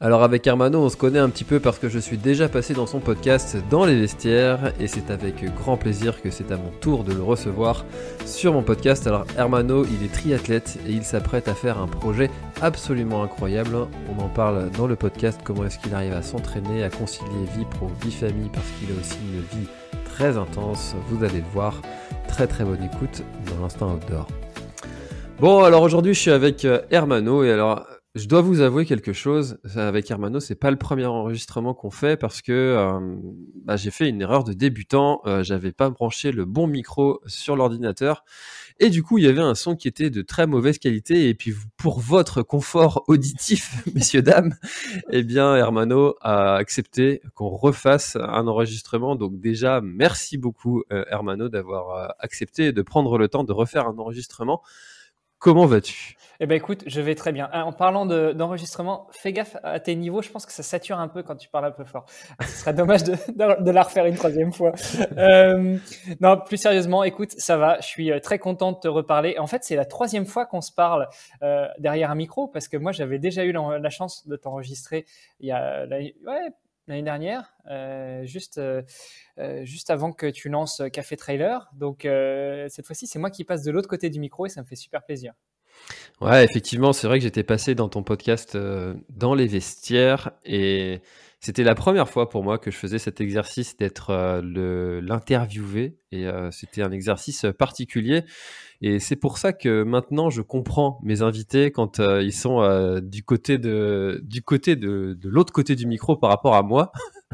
Alors avec Hermano, on se connaît un petit peu parce que je suis déjà passé dans son podcast dans les vestiaires et c'est avec grand plaisir que c'est à mon tour de le recevoir sur mon podcast. Alors Hermano, il est triathlète et il s'apprête à faire un projet absolument incroyable. On en parle dans le podcast, comment est-ce qu'il arrive à s'entraîner, à concilier vie pro, vie famille parce qu'il a aussi une vie très intense. Vous allez le voir. Très très bonne écoute dans l'instant outdoor. Bon, alors aujourd'hui je suis avec Hermano et alors je dois vous avouer quelque chose. Avec Hermano, c'est pas le premier enregistrement qu'on fait parce que euh, bah, j'ai fait une erreur de débutant. Euh, J'avais pas branché le bon micro sur l'ordinateur et du coup, il y avait un son qui était de très mauvaise qualité. Et puis, pour votre confort auditif, messieurs dames, eh bien, Hermano a accepté qu'on refasse un enregistrement. Donc déjà, merci beaucoup, euh, Hermano, d'avoir euh, accepté de prendre le temps de refaire un enregistrement. Comment vas-tu? Eh ben écoute, je vais très bien. En parlant d'enregistrement, fais gaffe à tes niveaux. Je pense que ça sature un peu quand tu parles un peu fort. Ce serait dommage de, de, la refaire une troisième fois. Euh, non, plus sérieusement, écoute, ça va. Je suis euh, très content de te reparler. En fait, c'est la troisième fois qu'on se parle euh, derrière un micro parce que moi, j'avais déjà eu la, chance de t'enregistrer il y a ouais, l'année dernière, euh, juste, euh, euh, juste avant que tu lances Café Trailer. Donc cette fois-ci, c'est moi qui passe de l'autre côté du micro et ça me fait super plaisir. Ouais, effectivement, c'est vrai que j'étais passé dans ton podcast dans les vestiaires et c'était la première fois pour moi que je faisais cet exercice d'être euh, l'interviewé et euh, c'était un exercice particulier et c'est pour ça que maintenant je comprends mes invités quand ils sont du côté de du côté de, de l'autre côté du micro par rapport à moi.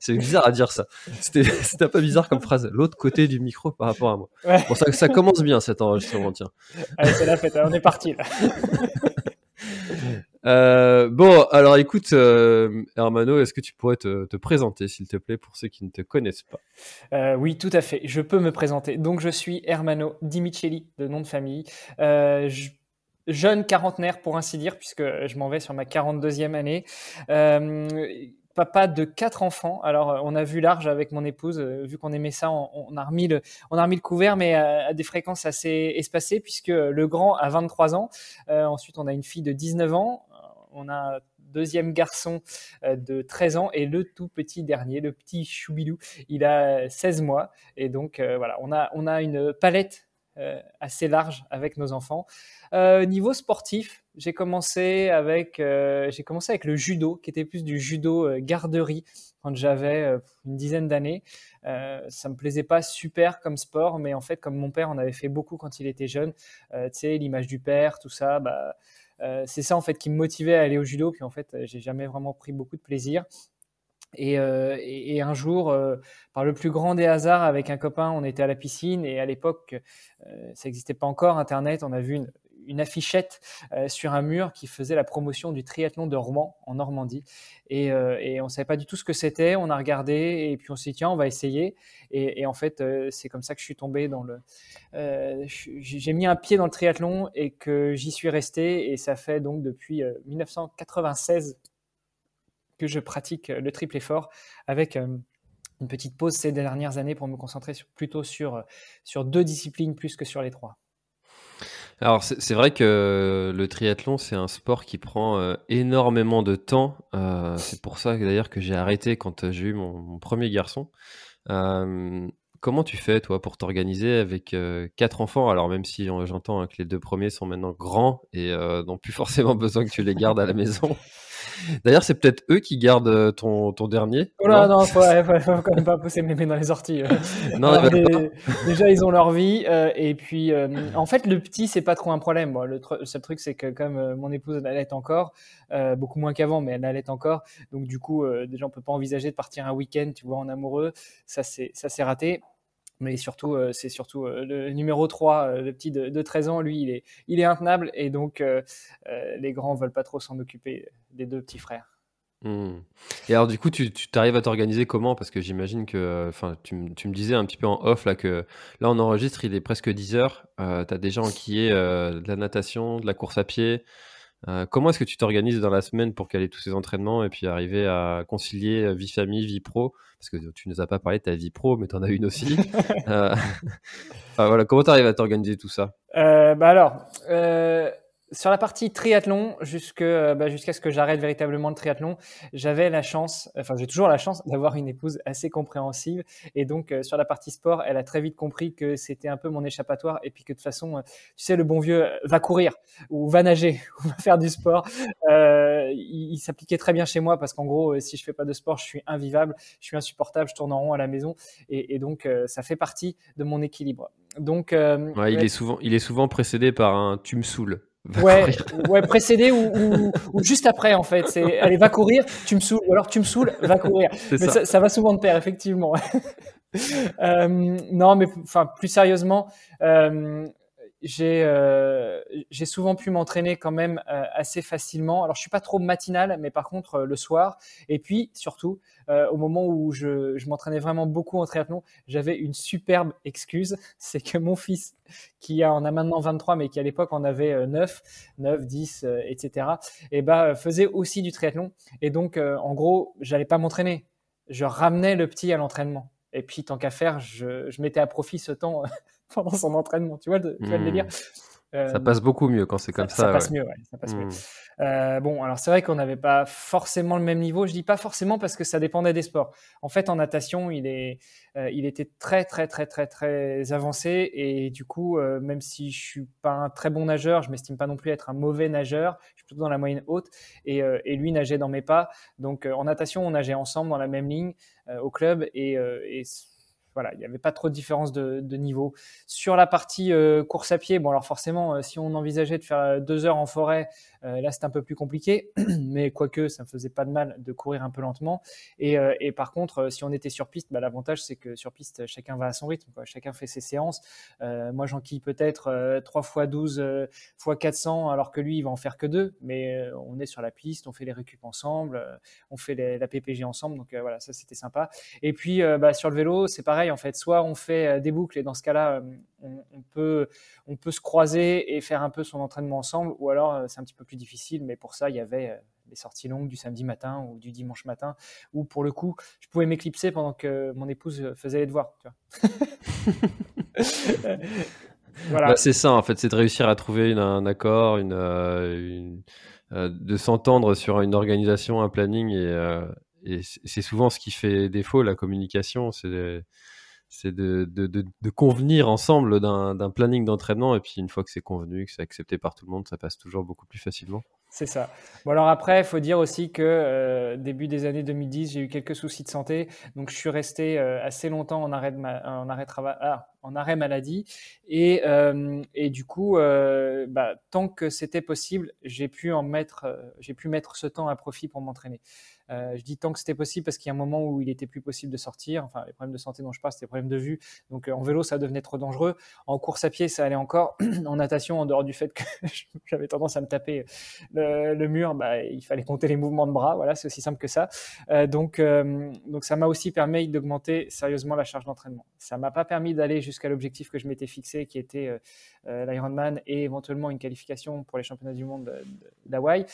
c'est bizarre à dire ça. C'était un peu bizarre comme phrase. L'autre côté du micro par rapport à moi. Bon, ça, ça, commence bien cet enregistrement, tiens. Allez, c'est la fête, on est parti là. Euh, bon, alors écoute, euh, Hermano, est-ce que tu pourrais te, présenter, s'il te plaît, pour ceux qui ne te connaissent pas euh, Oui, tout à fait. Je peux me présenter. Donc, je suis Hermano Dimicelli, de nom de famille. Je jeune quarantenaire pour ainsi dire, puisque je m'en vais sur ma 42e année. Euh, papa de quatre enfants. Alors, euh, on a vu large avec mon épouse, euh, vu qu'on aimait ça, on, a remis le, on a remis le couvert, mais à, des fréquences assez espacées, puisque le grand a 23 ans. Euh, ensuite, on a une fille de 19 ans. On a un deuxième garçon de 13 ans et le tout petit dernier, le petit Choubilou, il a 16 mois. Et donc, voilà, on a, on a une palette assez large avec nos enfants. niveau sportif, j'ai commencé avec euh, j'ai commencé avec le judo, qui était plus du judo euh, garderie quand j'avais euh, une dizaine d'années. ça me plaisait pas super comme sport, mais en fait, comme mon père en avait fait beaucoup quand il était jeune, tu sais, l'image du père, tout ça, bah, c'est ça en fait qui me motivait à aller au judo. Puis en fait, j'ai jamais vraiment pris beaucoup de plaisir. Et, et, un jour, par le plus grand des hasards, avec un copain, on était à la piscine et à l'époque, ça n'existait pas encore Internet. On a vu une, une affichette euh, sur un mur qui faisait la promotion du triathlon de Rouen en Normandie. Et, euh, on ne savait pas du tout ce que c'était. On a regardé et puis on s'est dit, tiens, on va essayer. Et, en fait, euh, c'est comme ça que je suis tombé dans le. J'ai mis un pied dans le triathlon et que j'y suis resté. Et ça fait donc depuis 1996 que je pratique le triple effort avec une petite pause ces dernières années pour me concentrer plutôt sur, sur deux disciplines plus que sur les trois. Alors c'est vrai que le triathlon c'est un sport qui prend euh, énormément de temps. Euh, c'est pour ça d'ailleurs que j'ai arrêté quand euh, j'ai eu mon, premier garçon. comment tu fais toi pour t'organiser avec quatre enfants? Alors même si j'entends hein, que les deux premiers sont maintenant grands et n'ont plus forcément besoin que tu les gardes à la maison. D'ailleurs, c'est peut-être eux qui gardent ton, ton dernier. Oh là, non, faut, faut, quand même pas pousser mes mains dans les orties. non, déjà, ils ont leur vie. et puis, en fait, le petit, c'est pas trop un problème. Le, seul truc, c'est que comme mon épouse elle allait encore, beaucoup moins qu'avant, mais elle allait encore. Donc, du coup, déjà, on peut pas envisager de partir un week-end, tu vois, en amoureux. Ça, c'est raté mais surtout, euh, c'est surtout euh, le numéro 3, euh, le petit de, 13 ans, lui, il est, il est intenable et donc les grands veulent pas trop s'en occuper des deux petits frères. Mmh. Et alors du coup, tu, tu arrives à t'organiser comment? Parce que j'imagine que, enfin, tu, tu, me disais un petit peu en off là que là on enregistre, il est presque 10 heures. tu as déjà enquillé de la natation, de la course à pied, euh, comment est-ce que tu t'organises dans la semaine pour caler tous ces entraînements et puis arriver à concilier euh, vie famille, vie pro? Parce que tu ne nous as pas parlé de ta vie pro, mais tu en as une aussi. euh, voilà, comment tu arrives à t'organiser tout ça? Euh, bah Alors, sur la partie triathlon, euh, bah, jusqu'à ce que j'arrête véritablement le triathlon, j'avais la chance, enfin j'ai toujours la chance d'avoir une épouse assez compréhensive. Et donc euh, sur la partie sport, elle a très vite compris que c'était un peu mon échappatoire et puis que de toute façon, euh, tu sais, le bon vieux va courir ou va nager ou va faire du sport. il, il s'appliquait très bien chez moi parce qu'en gros, si je fais pas de sport, je suis invivable, je suis insupportable, je tourne en rond à la maison et, et donc ça fait partie de mon équilibre. Donc, ouais, il est souvent, il est souvent précédé par un tu me saoules. Ouais, ouais, précédé ou, ou, juste après en fait. C'est allez va courir, tu me saoules, ou alors tu me saoules, va courir. Mais ça. Ça, va souvent de pair effectivement. euh, non, mais enfin plus sérieusement, euh, j'ai euh, j'ai souvent pu m'entraîner quand même euh, assez facilement. Alors je suis pas trop matinal, mais par contre euh, le soir. Et puis surtout au moment où je, je m'entraînais vraiment beaucoup en triathlon, j'avais une superbe excuse, c'est que mon fils qui en a maintenant 23, mais qui à l'époque en avait 9, 9, 10, etc. Et bah faisait aussi du triathlon. Et donc en gros, j'allais pas m'entraîner, je ramenais le petit à l'entraînement. Et puis tant qu'à faire, je, mettais à profit ce temps pendant son entraînement. Tu vois, tu vois le délire? Mmh. ça euh, passe beaucoup mieux quand c'est comme ça. Ça, passe mieux, ouais, ça passe mieux. Mmh. Euh, bon, alors c'est vrai qu'on n'avait pas forcément le même niveau. Je dis pas forcément parce que ça dépendait des sports. En fait, en natation, il est, euh, il était très très très très très avancé et du coup, même si je suis pas un très bon nageur, je m'estime pas non plus être un mauvais nageur. Je suis plutôt dans la moyenne haute et, et lui nageait dans mes pas. Donc en natation, on nageait ensemble dans la même ligne au club et, et voilà, il n'y avait pas trop de différence de, niveau. Sur la partie euh, course à pied, bon alors forcément, euh, si on envisageait de faire euh, deux heures en forêt, là c'est un peu plus compliqué, mais quoique ça ne faisait pas de mal de courir un peu lentement. Et, et par contre, si on était sur piste, bah, l'avantage c'est que sur piste, chacun va à son rythme, chacun fait ses séances. moi j'enquille peut-être 3 fois 12 fois 400, alors que lui il va en faire que deux, mais on est sur la piste, on fait les récup ensemble, on fait la PPG ensemble, donc voilà, ça c'était sympa. Et puis bah, sur le vélo, c'est pareil en fait. Soit on fait euh, des boucles et dans ce cas-là, euh, on, peut, on peut se croiser et faire un peu son entraînement ensemble, ou alors euh, c'est un petit peu plus difficile, mais pour ça, il y avait des sorties longues du samedi matin ou du dimanche matin, où pour le coup, je pouvais m'éclipser pendant que mon épouse faisait les devoirs. voilà. Bah, c'est ça, en fait, c'est de réussir à trouver un accord, une, de s'entendre sur une organisation, un planning, et, et c'est souvent ce qui fait défaut, la communication, c'est c'est de, de, de, convenir ensemble d'un planning d'entraînement et puis une fois que c'est convenu, que c'est accepté par tout le monde, ça passe toujours beaucoup plus facilement. C'est ça. Bon alors après, il faut dire aussi que euh, début des années 2010, j'ai eu quelques soucis de santé, donc je suis resté euh, assez longtemps en arrêt, de en arrêt, travail, ah, arrêt maladie, et, euh, et du coup, bah, tant que c'était possible, j'ai pu en mettre, j'ai pu mettre ce temps à profit pour m'entraîner. Euh, je dis tant que c'était possible parce qu'il y a un moment où il était plus possible de sortir. Enfin, les problèmes de santé dont je parle, c'était des problèmes de vue. Donc, euh, en vélo, ça devenait trop dangereux. En course à pied, ça allait encore. en natation, en dehors du fait que j'avais tendance à me taper le, mur, bah, il fallait compter les mouvements de bras. Voilà, c'est aussi simple que ça. Euh, donc, donc, ça m'a aussi permis d'augmenter sérieusement la charge d'entraînement. Ça m'a pas permis d'aller jusqu'à l'objectif que je m'étais fixé, qui était l'Ironman et éventuellement une qualification pour les championnats du monde d'Hawaï,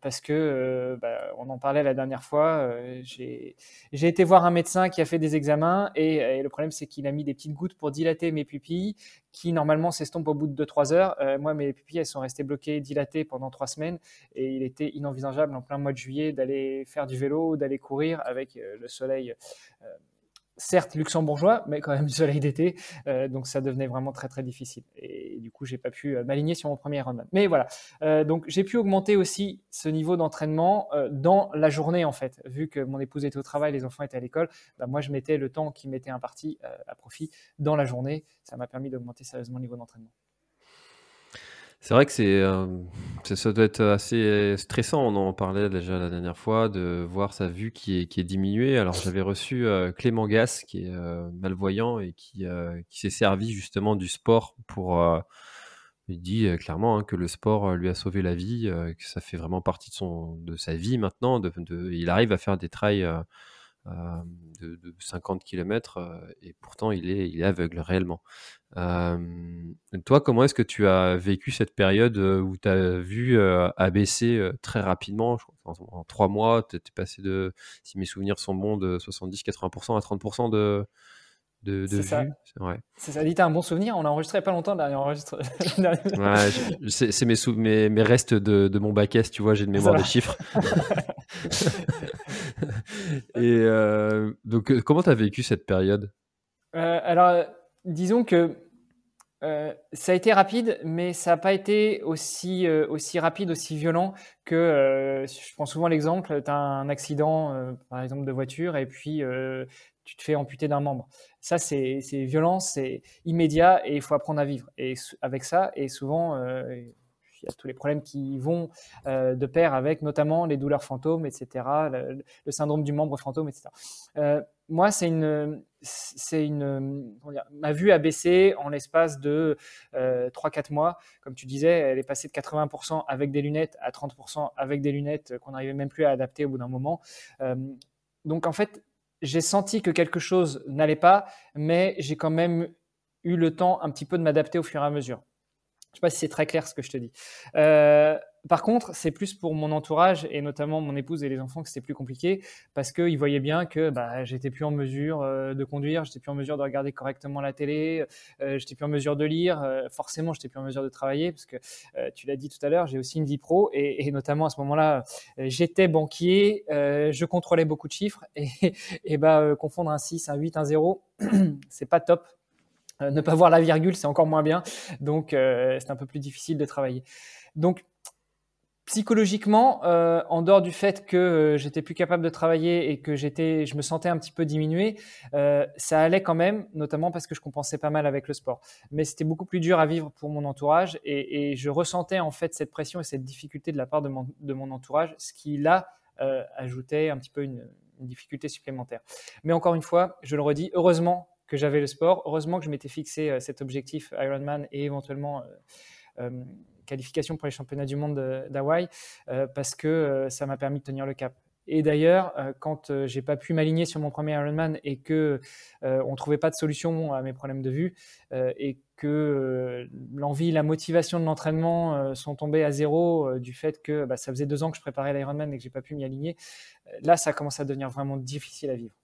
parce que bah, on en parlait la dernière fois, euh, j'ai été voir un médecin qui a fait des examens et, le problème c'est qu'il a mis des petites gouttes pour dilater mes pupilles qui normalement s'estompent au bout de 2-3 heures. Euh, moi, mes pupilles, elles sont restées bloquées, dilatées pendant 3 semaines et il était inenvisageable en plein mois de juillet d'aller faire du vélo d'aller courir avec euh, le soleil certes luxembourgeois, mais quand même soleil d'été, euh, donc ça devenait vraiment très très difficile. Et du coup, j'ai pas pu euh, m'aligner sur mon premier Ironman. Mais voilà, euh, donc j'ai pu augmenter aussi ce niveau d'entraînement dans la journée en fait, vu que mon épouse était au travail, les enfants étaient à l'école, bah, moi je mettais le temps qui m'était imparti à profit dans la journée. Ça m'a permis d'augmenter sérieusement le niveau d'entraînement. C'est vrai que c'est, euh, ça doit être assez stressant. On en parlait déjà la dernière fois de voir sa vue qui est, qui est diminuée. Alors j'avais reçu euh, Clément Gas, qui est euh, malvoyant et qui, qui s'est servi justement du sport pour. il dit clairement hein, que le sport lui a sauvé la vie, que ça fait vraiment partie de son, de sa vie maintenant. Il arrive à faire des trails de, de 50 km et pourtant il est, il est aveugle réellement. toi, comment est-ce que tu as vécu cette période où tu as vu abaisser très rapidement? En, trois mois, tu es passé de, si mes souvenirs sont bons, de 70-80% à 30% de, de, de ça. Ouais. C'est ça. Dit, un bon souvenir. On a enregistré pas longtemps dernier enregistre. ouais, c'est mes, mes, mes, restes de, de mon bac S, tu vois, j'ai de mémoire des chiffres. Et euh, donc, euh, comment tu as vécu cette période? Euh, Alors, disons que ça a été rapide, mais ça n'a pas été aussi, aussi rapide, aussi violent que, je prends souvent l'exemple, tu as un accident, par exemple, de voiture, et puis tu te fais amputer d'un membre. Ça, c'est violent, c'est immédiat, et il faut apprendre à vivre et, avec ça. Et souvent, il y a tous les problèmes qui vont euh, de pair avec notamment les douleurs fantômes, etc., le, syndrome du membre fantôme, etc. Euh, moi, c'est une, c'est une, ma vue a baissé en l'espace de 3-4 euh, mois. Comme tu disais, elle est passée de 80% avec des lunettes à 30% avec des lunettes qu'on n'arrivait même plus à adapter au bout d'un moment. donc en fait, j'ai senti que quelque chose n'allait pas, mais j'ai quand même eu le temps un petit peu de m'adapter au fur et à mesure. Je ne sais pas si c'est très clair ce que je te dis. Euh, par contre, c'est plus pour mon entourage et notamment mon épouse et les enfants que c'était plus compliqué parce qu'ils voyaient bien que bah, j'étais plus en mesure euh, de conduire, j'étais plus en mesure de regarder correctement la télé, euh, j'étais plus en mesure de lire, euh, forcément j'étais plus en mesure de travailler parce que tu l'as dit tout à l'heure, j'ai aussi une vie pro et, notamment à ce moment-là, j'étais banquier, je contrôlais beaucoup de chiffres et, bah, confondre un 6, un 8, un 0, c'est pas top euh, ne pas voir la virgule, c'est encore moins bien. Donc, euh, c'est un peu plus difficile de travailler. Donc, psychologiquement, euh, en dehors du fait que j'étais plus capable de travailler et que j'étais, je me sentais un petit peu diminué, ça allait quand même, notamment parce que je compensais pas mal avec le sport. Mais c'était beaucoup plus dur à vivre pour mon entourage et, je ressentais en fait cette pression et cette difficulté de la part de mon, entourage, ce qui là ajoutait un petit peu une difficulté supplémentaire. Mais encore une fois, je le redis, heureusement que j'avais le sport. Heureusement que je m'étais fixé euh, cet objectif Ironman et éventuellement euh, euh, qualification pour les championnats du monde d'Hawaï parce que ça m'a permis de tenir le cap. Et d'ailleurs, quand j'ai pas pu m'aligner sur mon premier Ironman et que on trouvait pas de solution à mes problèmes de vue et que l'envie, la motivation de l'entraînement sont tombés à zéro du fait que bah, ça faisait deux ans que je préparais l'Ironman et que j'ai pas pu m'y aligner, là, ça commence à devenir vraiment difficile à vivre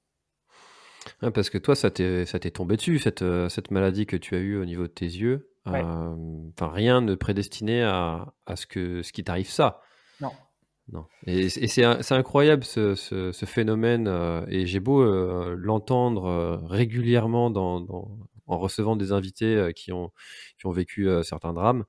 parce que toi, ça t'est tombé dessus, cette, euh, cette maladie que tu as eue au niveau de tes yeux. Euh, enfin, rien ne prédestinait à, à ce, que, ce qui t'arrive ça. Non. Non. Et, c'est incroyable ce, ce, phénomène, euh, et j'ai beau l'entendre régulièrement dans, dans, en recevant des invités qui, ont, qui ont vécu certains drames.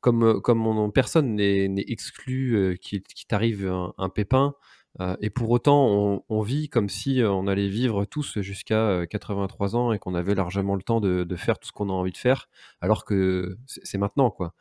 comme, comme personne n'est exclu qu'il t'arrive un, un, pépin, euh, et pour autant, on, vit comme si euh, on allait vivre tous jusqu'à 83 euh, ans et qu'on avait largement le temps de, faire tout ce qu'on a envie de faire, alors que c'est maintenant, quoi.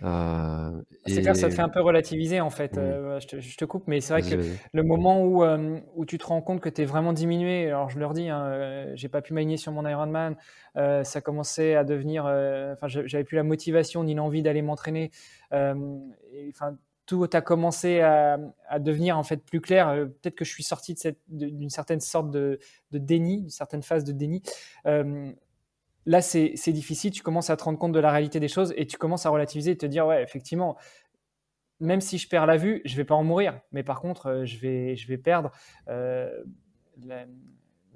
c'est clair, ça te fait un peu relativiser en fait. Mmh. je, te, coupe, mais c'est vrai que le moment où, où tu te rends compte que tu es vraiment diminué, alors je leur dis, hein, j'ai pas pu m'aligner sur mon Ironman, ça commençait à devenir, enfin, j'avais plus la motivation ni l'envie d'aller m'entraîner. Enfin, tout a commencé à, devenir en fait plus clair. Euh, peut-être que je suis sorti d'une certaine sorte de, déni, d'une certaine phase de déni. Euh, là, c'est difficile. Tu commences à te rendre compte de la réalité des choses et tu commences à relativiser et te dire ouais, effectivement, même si je perds la vue, je vais pas en mourir. Mais par contre, euh, je vais, je vais perdre la,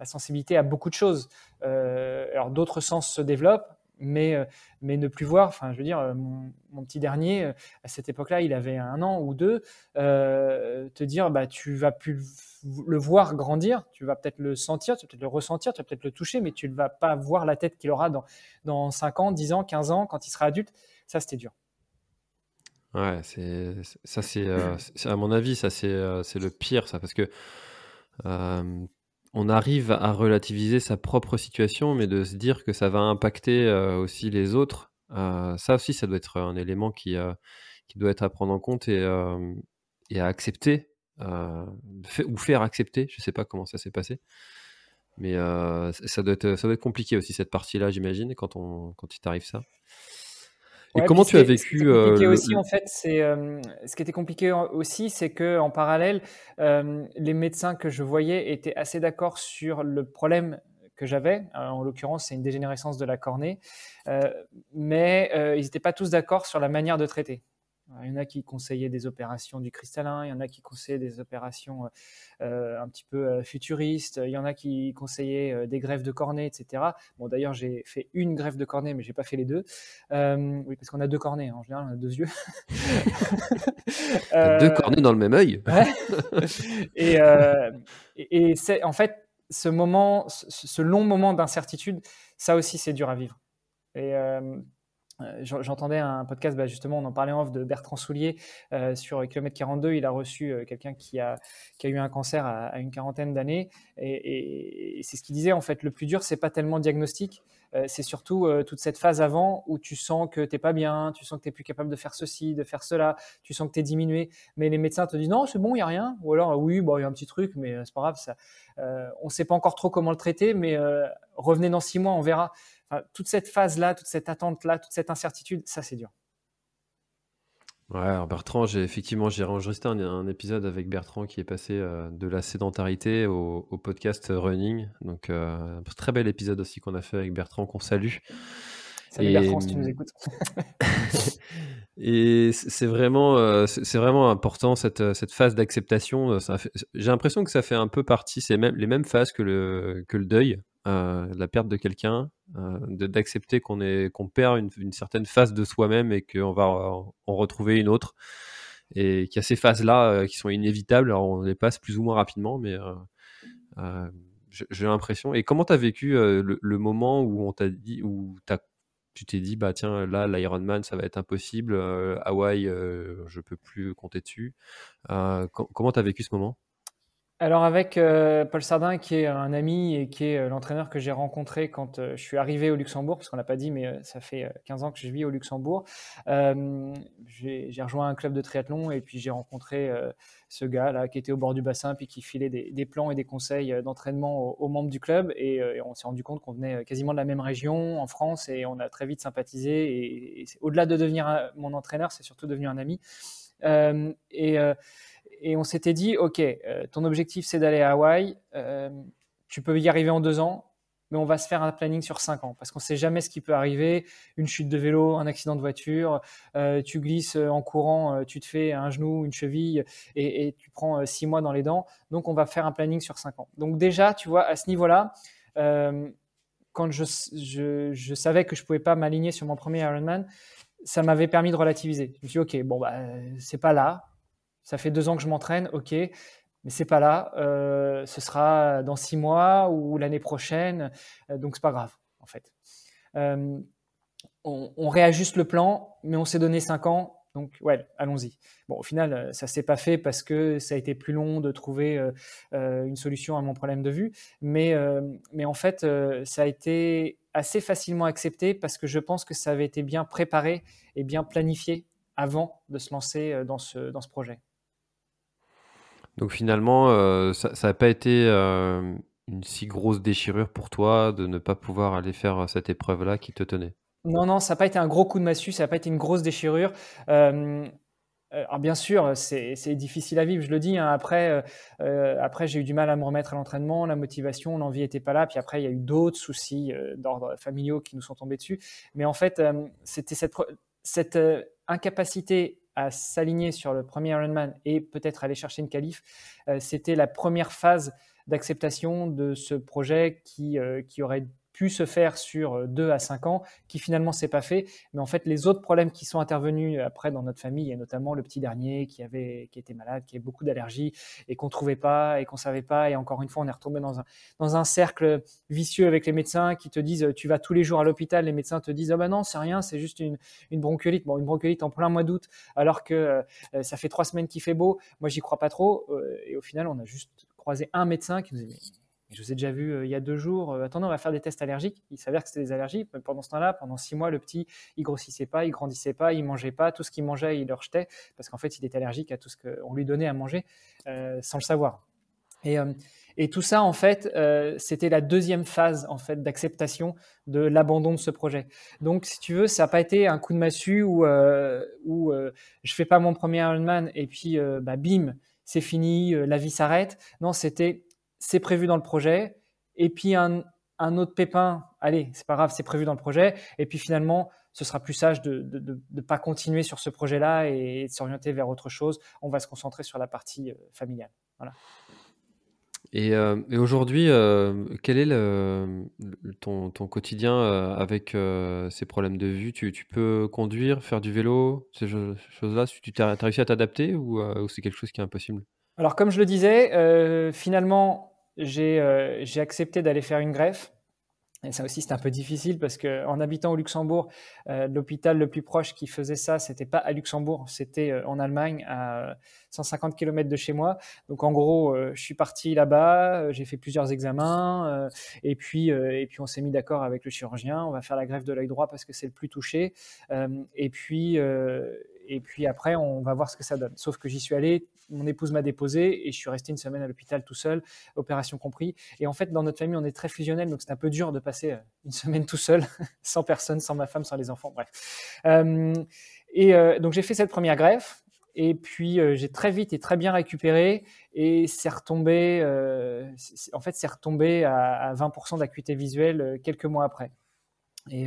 sensibilité à beaucoup de choses. alors d'autres sens se développent mais, mais ne plus voir. Enfin, je veux dire, mon, petit dernier, à cette époque-là, il avait un an ou deux. te dire, bah, tu vas plus le voir grandir, tu vas peut-être le sentir, tu vas peut-être le ressentir, tu vas peut-être le toucher, mais tu ne vas pas voir la tête qu'il aura dans, dans 5 ans, 10 ans, 15 ans, quand il sera adulte. Ça, c'était dur. Ouais, c'est ça, c'est à mon avis, ça c'est c'est le pire, ça, parce que on arrive à relativiser sa propre situation, mais de se dire que ça va impacter aussi les autres, ça aussi, ça doit être un élément qui qui doit être à prendre en compte et, et à accepter, ou faire accepter. Je sais pas comment ça s'est passé, mais ça doit être ça doit être compliqué aussi cette partie-là, j'imagine, quand on quand il t'arrive ça. Et comment tu as vécu euh, aussi, en fait, c'est euh, ce qui était compliqué aussi, c'est que en parallèle, euh, les médecins que je voyais étaient assez d'accord sur le problème que j'avais. En l'occurrence, c'est une dégénérescence de la cornée, mais ils n'étaient pas tous d'accord sur la manière de traiter. Il y en a qui conseillaient des opérations du cristallin, il y en a qui conseillaient des opérations euh, un petit peu euh, futuristes, il y en a qui conseillaient euh, des greffes de cornée, etc. Bon, d'ailleurs, j'ai fait une greffe de cornée, mais j'ai pas fait les deux. oui, parce qu'on a deux cornées, hein. en général, on a deux yeux. deux cornées dans le même œil. et, et, c'est en fait ce moment, ce long moment d'incertitude, ça aussi, c'est dur à vivre. Et euh, j'entendais un podcast, bah, justement, on en parlait en off de Bertrand Soulier euh, sur Kilomètre 42. Il a reçu euh, quelqu'un qui a, eu un cancer à, une quarantaine d'années. Et, c'est ce qu'il disait, en fait, le plus dur, c'est pas tellement le diagnostic, c'est surtout toute cette phase avant où tu sens que tu n'es pas bien, tu sens que tu n'es plus capable de faire ceci, de faire cela, tu sens que tu es diminué. Mais les médecins te disent non, c'est bon, il n'y a rien. Ou alors, oui, bon, il y a un petit truc, mais c'est pas grave. Ça, on ne sait pas encore trop comment le traiter, mais revenez dans six mois, on verra toute cette phase-là, toute cette attente-là, toute cette incertitude, ça c'est dur. Ouais, alors Bertrand, j'ai effectivement j'ai enregistré un, épisode avec Bertrand qui est passé euh, de la sédentarité au, podcast running. Donc euh, un très bel épisode aussi qu'on a fait avec Bertrand qu'on salue. Salut Bertrand si tu nous écoutes. et c'est vraiment euh, c'est vraiment important cette, cette phase d'acceptation. J'ai l'impression que ça fait un peu partie, c'est même les mêmes phases que le que le deuil. Euh, la perte de quelqu'un, euh, d'accepter qu'on perd une, certaine phase de soi-même et qu'on va en, retrouver une autre. Et qu'il y a ces phases-là euh, qui sont inévitables. Alors on les passe plus ou moins rapidement, mais j'ai l'impression. Et comment tu as vécu le, moment où on t'a dit, où tu t'es dit, bah tiens, là, l'Ironman, ça va être impossible. Hawaï, je peux plus compter dessus. comment tu as vécu ce moment? Alors avec euh, Paul Sardin, qui est un ami et qui est euh, l'entraîneur que j'ai rencontré quand euh, je suis arrivé au Luxembourg, parce qu'on l'a pas dit, mais ça fait 15 ans que je vis au Luxembourg. j'ai rejoint un club de triathlon et puis j'ai rencontré ce gars là qui était au bord du bassin puis qui filait des, plans et des conseils d'entraînement aux, membres du club et, on s'est rendu compte qu'on venait quasiment de la même région en France et on a très vite sympathisé et au-delà de devenir mon entraîneur, c'est surtout devenu un ami. et et on s'était dit, OK, euh, ton objectif c'est d'aller à Hawaï, euh, tu peux y arriver en deux ans, mais on va se faire un planning sur cinq ans parce qu'on ne sait jamais ce qui peut arriver. Une chute de vélo, un accident de voiture, euh, tu glisses en courant, tu te fais un genou, une cheville et, tu prends six mois dans les dents. Donc on va faire un planning sur cinq ans. Donc déjà, tu vois, à ce niveau-là, quand je, savais que je pouvais pas m'aligner sur mon premier Ironman, ça m'avait permis de relativiser. Je me suis dit, OK, bon, bah, c'est pas là, ça fait deux ans que je m'entraîne, ok, mais c'est pas là. Euh, ce sera dans six mois ou l'année prochaine, euh, donc c'est pas grave en fait. Euh, on, réajuste le plan, mais on s'est donné cinq ans, donc ouais, allons-y. Bon, au final, ça s'est pas fait parce que ça a été plus long de trouver une solution à mon problème de vue, mais en fait, ça a été assez facilement accepté parce que je pense que ça avait été bien préparé et bien planifié avant de se lancer dans ce, dans ce projet. Donc finalement, euh, ça n'a pas été euh, une si grosse déchirure pour toi de ne pas pouvoir aller faire cette épreuve-là qui te tenait? Non, non, ça n'a pas été un gros coup de massue, ça n'a pas été une grosse déchirure. Euh, alors bien sûr, c'est difficile à vivre, je le dis. Hein. Après, après j'ai eu du mal à me remettre à l'entraînement, la motivation, l'envie n'était pas là. Puis après, il y a eu d'autres soucis d'ordre familiaux qui nous sont tombés dessus. Mais en fait, c'était cette incapacité à s'aligner sur le premier Ironman et peut-être aller chercher une qualif, euh, c'était la première phase d'acceptation de ce projet qui, euh, qui aurait pu se faire sur 2 à 5 ans, qui finalement s'est pas fait. Mais en fait, les autres problèmes qui sont intervenus après dans notre famille, et notamment le petit dernier qui avait, qui était malade, qui avait beaucoup d'allergies et qu'on trouvait pas et qu'on savait pas. Et encore une fois, on est retombé dans un, dans un cercle vicieux avec les médecins qui te disent, tu vas tous les jours à l'hôpital, les médecins te disent, ah ben non, c'est rien, c'est juste une, une bronchiolite. Bon, une bronchiolite en plein mois d'août, alors que euh, ça fait trois semaines qu'il fait beau. Moi, j'y crois pas trop. Euh, et au final, on a juste croisé un médecin qui nous dit, je vous ai déjà vu euh, il y a deux jours, euh, attendez, on va faire des tests allergiques. Il s'avère que c'était des allergies. pendant ce temps-là, pendant six mois, le petit, il grossissait pas, il grandissait pas, il mangeait pas. Tout ce qu'il mangeait, il le rejetait parce qu'en fait, il était allergique à tout ce qu'on lui donnait à manger euh, sans le savoir. Et, et, tout ça, en fait, c'était la deuxième phase en fait d'acceptation de l'abandon de ce projet. Donc, si tu veux, ça n'a pas été un coup de massue où, euh, où je fais pas mon premier Ironman et puis, bah, bim, c'est fini, la vie s'arrête. Non, c'était c'est prévu dans le projet. Et puis un, autre pépin, allez, c'est pas grave, c'est prévu dans le projet. Et puis finalement, ce sera plus sage de ne pas continuer sur ce projet-là et, de s'orienter vers autre chose. On va se concentrer sur la partie euh, familiale. Voilà. Et, euh, aujourd'hui, euh, quel est le, ton, ton, quotidien avec ces problèmes de vue? Tu, tu, peux conduire, faire du vélo, ces choses-là? Tu as, réussi à t'adapter ou, ou c'est quelque chose qui est impossible? Alors, comme je le disais, finalement, euh, j'ai accepté d'aller faire une greffe. Et ça aussi, c'était un peu difficile parce qu'en habitant au Luxembourg, euh, l'hôpital le plus proche qui faisait ça, c'était pas à Luxembourg, c'était euh, en Allemagne, à 150 km de chez moi. Donc en gros, je suis parti là-bas, j'ai fait plusieurs examens, et puis et puis on s'est mis d'accord avec le chirurgien. On va faire la greffe de l'œil droit parce que c'est le plus touché. et puis et puis après, on va voir ce que ça donne. Sauf que j'y suis allé, mon épouse m'a déposé et je suis resté une semaine à l'hôpital tout seul, opération compris. Et en fait, dans notre famille, on est très fusionnel, donc c'est un peu dur de passer euh, une semaine tout seul, sans personne, sans ma femme, sans les enfants, bref. Euh, et euh, donc j'ai fait cette première greffe. Et puis j'ai très vite et très bien récupéré et c'est retombé, en fait, c'est retombé à, 20% d'acuité visuelle quelques mois après. Et,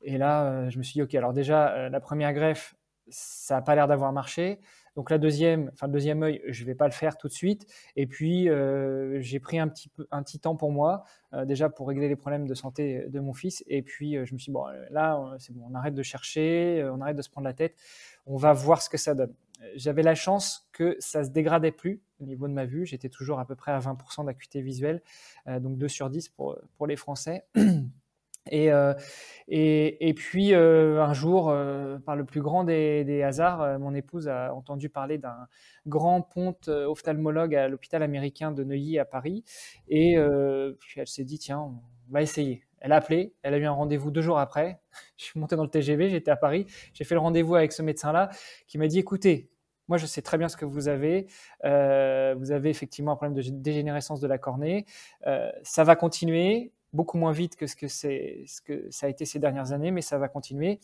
et là, je me suis dit, ok, alors déjà, la première greffe, ça n'a pas l'air d'avoir marché. Donc la deuxième, enfin le deuxième œil, je vais pas le faire tout de suite. Et puis euh, j'ai pris un petit peu, un petit temps pour moi, euh, déjà pour régler les problèmes de santé de mon fils. Et puis euh, je me suis dit, bon là c'est bon, on arrête de chercher, on arrête de se prendre la tête, on va voir ce que ça donne. J'avais la chance que ça se dégradait plus au niveau de ma vue. J'étais toujours à peu près à 20% d'acuité visuelle, donc 2 sur 10 pour, pour les Français. Et, euh, et, et, puis euh, un jour, euh, par le plus grand des, des hasards, mon épouse a entendu parler d'un grand ponte ophtalmologue à l'hôpital américain de Neuilly à Paris. Et puis elle s'est dit, tiens, on va essayer. Elle a appelé, elle a eu un rendez-vous deux jours après. Je suis monté dans le TGV, j'étais à Paris, j'ai fait le rendez-vous avec ce médecin-là qui m'a dit, écoutez, moi, je sais très bien ce que vous avez. Vous avez effectivement un problème de dégénérescence de la cornée. Ça va continuer beaucoup moins vite que ce que, ce que ça a été ces dernières années, mais ça va continuer.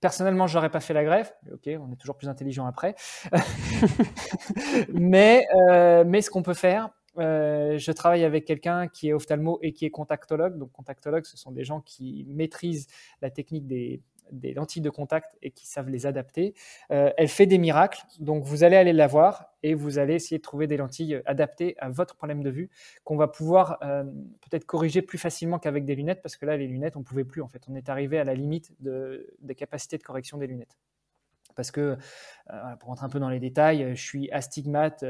Personnellement, je n'aurais pas fait la greffe. Ok, on est toujours plus intelligent après. mais, euh, mais ce qu'on peut faire, euh, je travaille avec quelqu'un qui est ophtalmo et qui est contactologue. Donc, contactologue, ce sont des gens qui maîtrisent la technique des, des lentilles de contact et qui savent les adapter. Euh, elle fait des miracles, donc vous allez aller la voir et vous allez essayer de trouver des lentilles adaptées à votre problème de vue qu'on va pouvoir euh, peut-être corriger plus facilement qu'avec des lunettes parce que là les lunettes on pouvait plus en fait, on est arrivé à la limite de, des capacités de correction des lunettes parce que, euh, pour rentrer un peu dans les détails, je suis astigmate,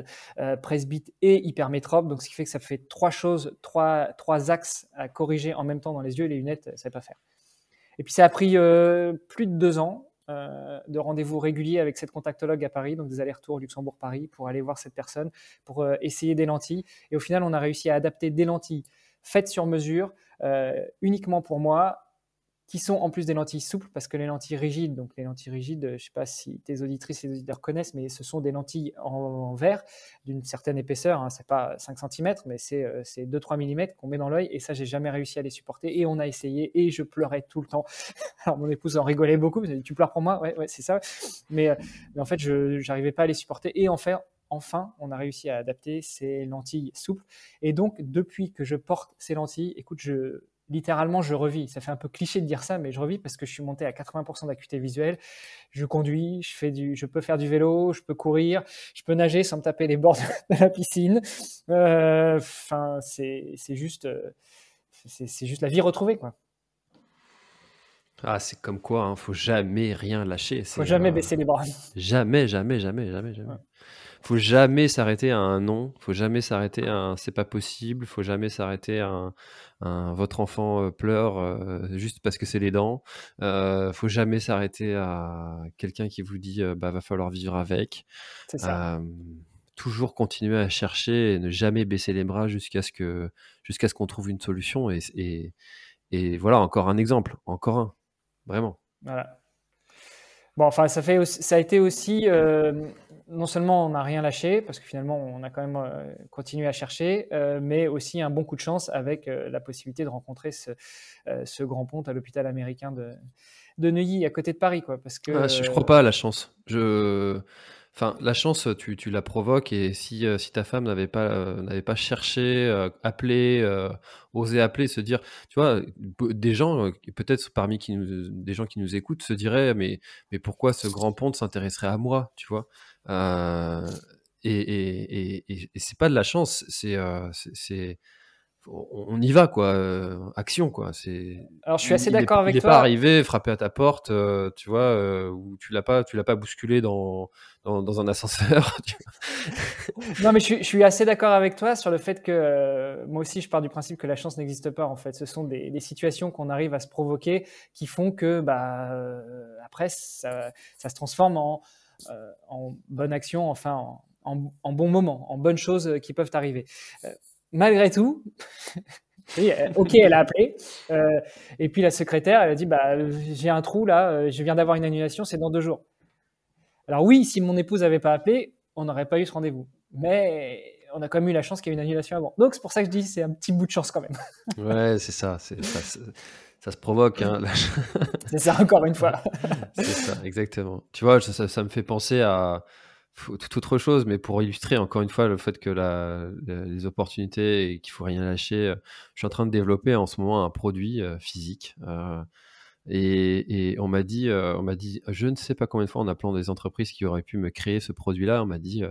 presbyte et hypermétrope, donc ce qui fait que ça fait trois choses, trois, axes à corriger en même temps dans les yeux, les lunettes, ça ne pas faire. Et puis ça a pris euh, plus de deux ans euh, de rendez-vous réguliers avec cette contactologue à Paris, donc des allers-retours Luxembourg-Paris pour aller voir cette personne, pour euh, essayer des lentilles. Et au final, on a réussi à adapter des lentilles faites sur mesure, uniquement pour moi, qui sont en plus des lentilles souples, parce que les lentilles rigides, donc les lentilles rigides, je ne sais pas si tes auditrices et auditeurs connaissent, mais ce sont des lentilles en, verre d'une certaine épaisseur, hein, c'est pas 5 cm, mais c'est 2-3 mm qu'on met dans l'œil, et ça, j'ai jamais réussi à les supporter, et on a essayé, et je pleurais tout le temps. Alors mon épouse en rigolait beaucoup, dit, tu pleures pour moi? Ouais, ouais c'est ça. Mais, euh, mais, en fait, je n'arrivais pas à les supporter, et enfin, on a réussi à adapter ces lentilles souples. Et donc, depuis que je porte ces lentilles, écoute, je, littéralement, je revis. Ça fait un peu cliché de dire ça, mais je revis parce que je suis monté à 80% d'acuité visuelle. Je conduis, je fais du, je peux faire du vélo, je peux courir, je peux nager sans me taper les bords de la piscine. Euh, enfin, c'est, c'est juste, euh, c'est juste la vie retrouvée, quoi. Ah, c'est comme quoi, hein, faut jamais rien lâcher. Faut jamais baisser les bras. Jamais, jamais, jamais, jamais, jamais. Faut jamais s'arrêter à un non. Faut jamais s'arrêter à un c'est pas possible. Faut jamais s'arrêter à un, votre enfant pleure juste parce que c'est les dents. Euh, faut jamais s'arrêter à quelqu'un qui vous dit bah va falloir vivre avec. Ça. toujours continuer à chercher et ne jamais baisser les bras jusqu'à ce que jusqu'à ce qu'on trouve une solution et, et, et voilà encore un exemple, encore un. Vraiment. Voilà. Bon, enfin, ça, fait ça a été aussi, euh, non seulement on n'a rien lâché, parce que finalement on a quand même euh, continué à chercher, euh, mais aussi un bon coup de chance avec la possibilité de rencontrer ce, grand pont à l'hôpital américain de, Neuilly, à côté de Paris. Quoi, ah, je ne crois pas à la chance. Enfin, la chance, tu, tu, la provoques et si, euh, si ta femme n'avait pas, euh, pas cherché, euh, appelé, osé appeler, se dire, tu vois, des gens, peut-être parmi qui nous, des gens qui nous écoutent, se diraient, mais, mais pourquoi ce grand pont s'intéresserait à moi, tu vois? Et, et, et, et c'est pas de la chance, c'est, c'est, on y va quoi, euh, action quoi. C'est. Alors je suis assez d'accord avec toi. Il n'est pas arrivé, frapper à ta porte, euh, tu vois, euh, ou tu l'as pas, tu l'as pas bousculé dans, dans, un ascenseur. non mais je suis, assez d'accord avec toi sur le fait que moi aussi je pars du principe que la chance n'existe pas en fait. Ce sont des, situations qu'on arrive à se provoquer qui font que bah après ça, se transforme en, en bonne action, enfin en, bon moment, en bonnes choses qui peuvent arriver malgré tout, euh, ok, elle a appelé. Euh, et puis la secrétaire, elle a dit bah, J'ai un trou là, euh, je viens d'avoir une annulation, c'est dans deux jours. Alors, oui, si mon épouse n'avait pas appelé, on n'aurait pas eu ce rendez-vous. Mais on a quand même eu la chance qu'il y ait une annulation avant. Donc, c'est pour ça que je dis c'est un petit bout de chance quand même. ouais, c'est. Ça, ça, se provoque. Hein, c'est ça, encore une fois. c'est ça, exactement. Tu vois, ça, ça me fait penser à toute autre chose, mais pour illustrer encore une fois le fait que la, les opportunités et qu'il faut rien lâcher, euh, je suis en train de développer en ce moment un produit euh, physique. Euh, et, et, on m'a dit, on m'a dit, je ne sais pas combien de fois en appelant des entreprises qui auraient pu me créer ce produit-là, on m'a dit,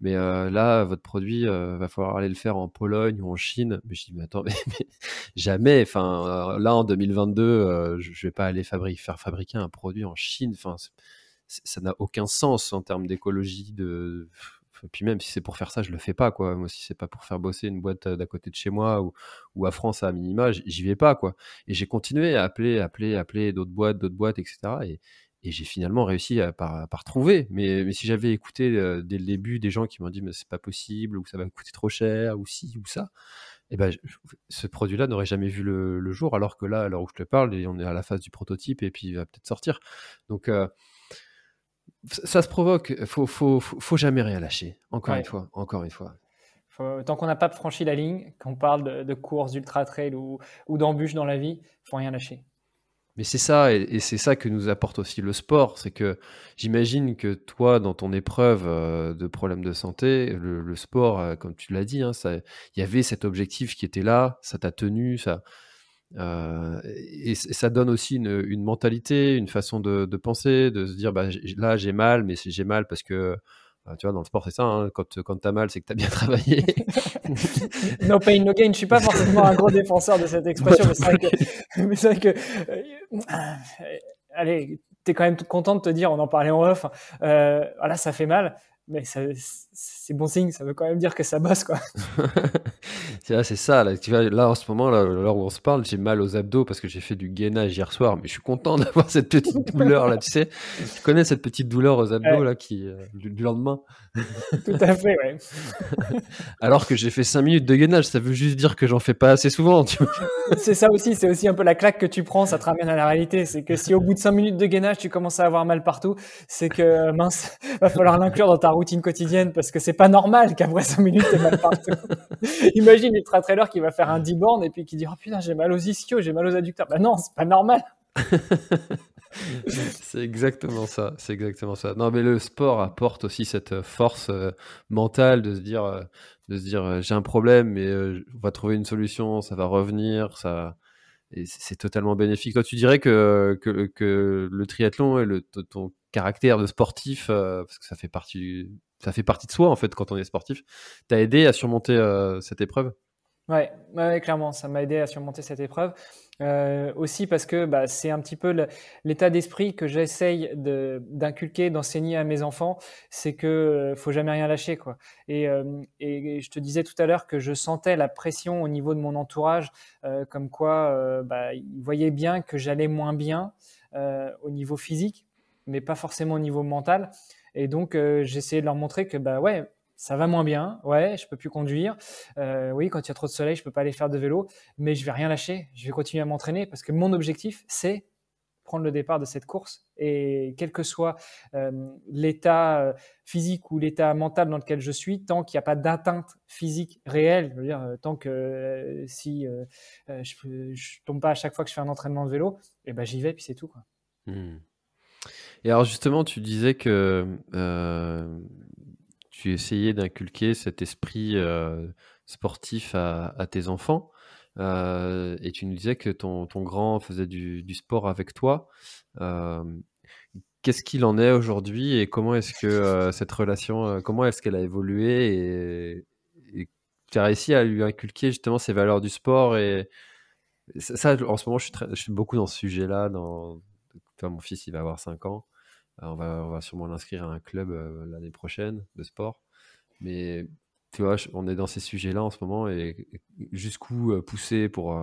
mais là, votre produit, va falloir aller le faire en Pologne ou en Chine. Mais je dis, mais attends, mais, jamais. Enfin, là, en 2022, je, je vais pas aller faire fabriquer un produit en Chine. Enfin, ça n'a aucun sens en termes d'écologie. De... Puis même si c'est pour faire ça, je le fais pas. Quoi. Moi, si c'est pas pour faire bosser une boîte d'à côté de chez moi ou, à France à minima, j'y vais pas. quoi. Et j'ai continué à appeler, appeler, appeler d'autres boîtes, d'autres boîtes, etc. Et, et j'ai finalement réussi à par, par trouver. Mais, mais si j'avais écouté dès le début des gens qui m'ont dit mais c'est pas possible ou ça va me coûter trop cher ou si ou ça, eh ben, ce produit-là n'aurait jamais vu le, jour. Alors que là, à l'heure où je te parle, on est à la phase du prototype et puis il va peut-être sortir. Donc ça se provoque. Faut, faut, faut, jamais rien lâcher. Encore une fois. Encore une fois. tant qu'on n'a pas franchi la ligne, qu'on parle de, courses ultra trail ou, ou d'embûches dans la vie, faut rien lâcher. Mais c'est ça, et, c'est ça que nous apporte aussi le sport. C'est que j'imagine que toi, dans ton épreuve euh, de problème de santé, le, sport, euh, comme tu l'as dit, hein, il y avait cet objectif qui était là, ça t'a tenu, ça, euh, et, ça donne aussi une, mentalité, une façon de, penser, de se dire bah, là j'ai mal, mais j'ai mal parce que bah, tu vois, dans le sport, c'est ça. Hein, quand quand tu as mal, c'est que tu as bien travaillé. no pain, no gain. Je suis pas forcément un gros défenseur de cette expression, mais c'est vrai que. Euh, allez, tu es quand même content de te dire, on en parlait en off, euh, voilà, ça fait mal mais c'est bon signe, ça veut quand même dire que ça bosse, quoi. c'est ça, là, tu vois, là, en ce moment, là, l'heure où on se parle, j'ai mal aux abdos parce que j'ai fait du gainage hier soir, mais je suis content d'avoir cette petite douleur, là, tu sais. Tu connais cette petite douleur aux abdos, là, qui, euh, du, lendemain? Tout à fait, ouais. Alors que j'ai fait 5 minutes de gainage, ça veut juste dire que j'en fais pas assez souvent, tu vois. C'est ça aussi, c'est aussi un peu la claque que tu prends, ça te ramène à la réalité. C'est que si au bout de 5 minutes de gainage, tu commences à avoir mal partout, c'est que, mince, va falloir l'inclure dans ta routine quotidienne parce que c'est pas normal qu'après 5 minutes, t'aies mal partout. Imagine l'ultra trailer qui va faire un 10 bornes et puis qui dit Oh putain, j'ai mal aux ischios, j'ai mal aux adducteurs. Bah non, c'est pas normal. c'est exactement ça, c'est exactement ça. Non, mais le sport apporte aussi cette force euh, mentale de se dire, euh, de se dire, euh, j'ai un problème, mais on va trouver une solution, ça va revenir, ça, et c'est totalement bénéfique. Toi, tu dirais que, le triathlon et le, ton caractère de sportif, parce que ça fait partie, ça fait partie de soi en fait quand on est sportif, t'a aidé à surmonter cette épreuve? Ouais, ouais, clairement, ça m'a aidé à surmonter cette épreuve. Euh, aussi parce que bah, c'est un petit peu l'état d'esprit que j'essaye d'inculquer, d'enseigner à mes enfants, c'est que euh, faut jamais rien lâcher, quoi. Et, euh, et, je te disais tout à l'heure que je sentais la pression au niveau de mon entourage, euh, comme quoi euh, bah, ils voyaient bien que j'allais moins bien au niveau physique, mais pas forcément au niveau mental. Et donc j'essayais de leur montrer que bah ouais, ça va moins bien, ouais, je peux plus conduire. Euh, oui, quand il y a trop de soleil, je peux pas aller faire de vélo, mais je vais rien lâcher. Je vais continuer à m'entraîner parce que mon objectif, c'est prendre le départ de cette course et quel que soit euh, l'état euh, physique ou l'état mental dans lequel je suis, tant qu'il n'y a pas d'atteinte physique réelle, dire, tant que si je, ne tombe pas à chaque fois que je fais un entraînement de vélo, eh ben j'y vais puis c'est tout. Mmh. Et alors justement, tu disais que tu essayais d'inculquer cet esprit euh, sportif à, tes enfants. Euh, et tu nous disais que ton, grand faisait du, sport avec toi. Euh, qu'est-ce qu'il en est aujourd'hui et comment est-ce que cette relation, comment est-ce qu'elle a évolué et, tu as réussi à lui inculquer justement ces valeurs du sport et ça, en ce moment, je suis, suis beaucoup dans ce sujet-là. Dans, mon fils, il va avoir 5 ans. Euh, on, va, sûrement l'inscrire à un club euh, l'année prochaine de sport. Mais tu vois, on est dans ces sujets-là en ce moment et, jusqu'où euh, pousser pour,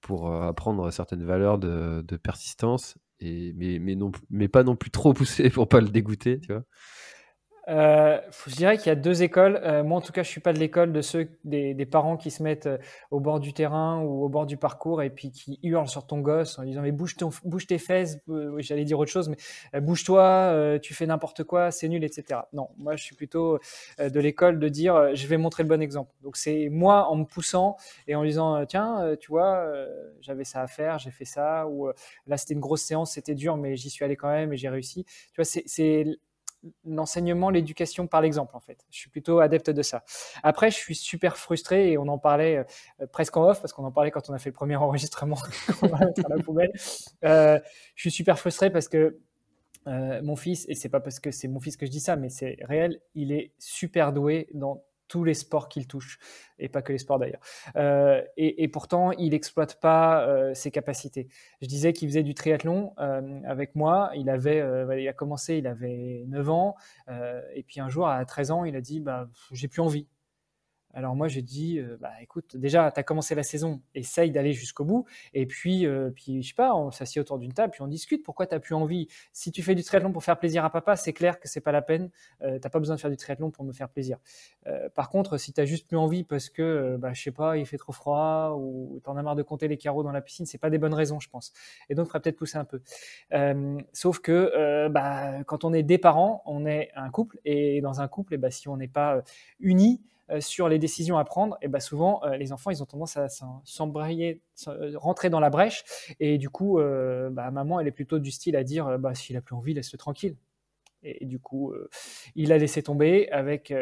pour apprendre certaines valeurs de, de persistance, et, mais, pas non plus trop pousser pour pas le dégoûter. Euh, je dirais qu'il y a deux écoles. Euh, moi, en tout cas, je suis pas de l'école de ceux des, parents qui se mettent euh, au bord du terrain ou au bord du parcours et puis qui hurlent sur ton gosse en disant mais bouge, tes fesses. J'allais dire autre chose, mais bouge-toi, tu fais n'importe quoi, c'est nul, etc. Non, moi, je suis plutôt de l'école de dire je vais montrer le bon exemple. Donc c'est moi en me poussant et en disant tiens, tu vois, j'avais ça à faire, j'ai fait ça ou là c'était une grosse séance, c'était dur, mais j'y suis allé quand même et j'ai réussi. Tu vois, c'est l'enseignement, l'éducation par l'exemple, en fait. Je suis plutôt adepte de ça. Après, je suis super frustré et on en parlait euh, presque en off parce qu'on en parlait quand on a fait le premier enregistrement. Euh, je suis super frustré parce que euh, mon fils, et c'est pas parce que c'est mon fils que je dis ça, mais c'est réel, il est super doué dans tous les sports qu'il touche, et pas que les sports d'ailleurs. Euh, et, pourtant, il n'exploite pas euh, ses capacités. Je disais qu'il faisait du triathlon euh, avec moi. Il avait, il a commencé, il avait 9 ans, et puis un jour, à 13 ans, il a dit, bah, j'ai plus envie. Alors moi, j'ai dit, euh, bah écoute, déjà, tu as commencé la saison, essaye d'aller jusqu'au bout. Et puis, euh, puis je sais pas, on s'assied autour d'une table, puis on discute. Pourquoi tu n'as plus envie? Si tu fais du triathlon pour faire plaisir à papa, c'est clair que c'est pas la peine. Euh, t'as pas besoin de faire du triathlon pour me faire plaisir. Euh, par contre, si tu as juste plus envie parce que, bah, je sais pas, il fait trop froid ou tu en as marre de compter les carreaux dans la piscine, c'est pas des bonnes raisons, je pense. Et donc, il faudrait peut-être pousser un peu. sauf que, bah, quand on est des parents, on est un couple, et dans un couple, et bah, si on n'est pas unis, euh, sur les décisions à prendre, et ben souvent euh, les enfants ils ont tendance à s'embrayer, euh, rentrer dans la brèche, et du coup bah, maman elle est plutôt du style à dire bah s'il a plus envie laisse-le tranquille. Et, du coup, il a laissé tomber avec,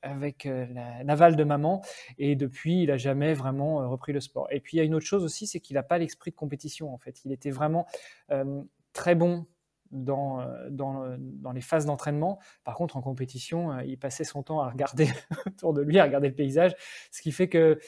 avec l'aval de maman. Et depuis, il n'a jamais vraiment repris le sport. Et puis, il y a une autre chose aussi, c'est qu'il n'a pas l'esprit de compétition, en fait. Il était vraiment très bon dans, euh, euh, dans les phases d'entraînement. Par contre, en compétition, euh, il passait son temps à regarder autour de lui, à regarder le paysage, ce qui fait que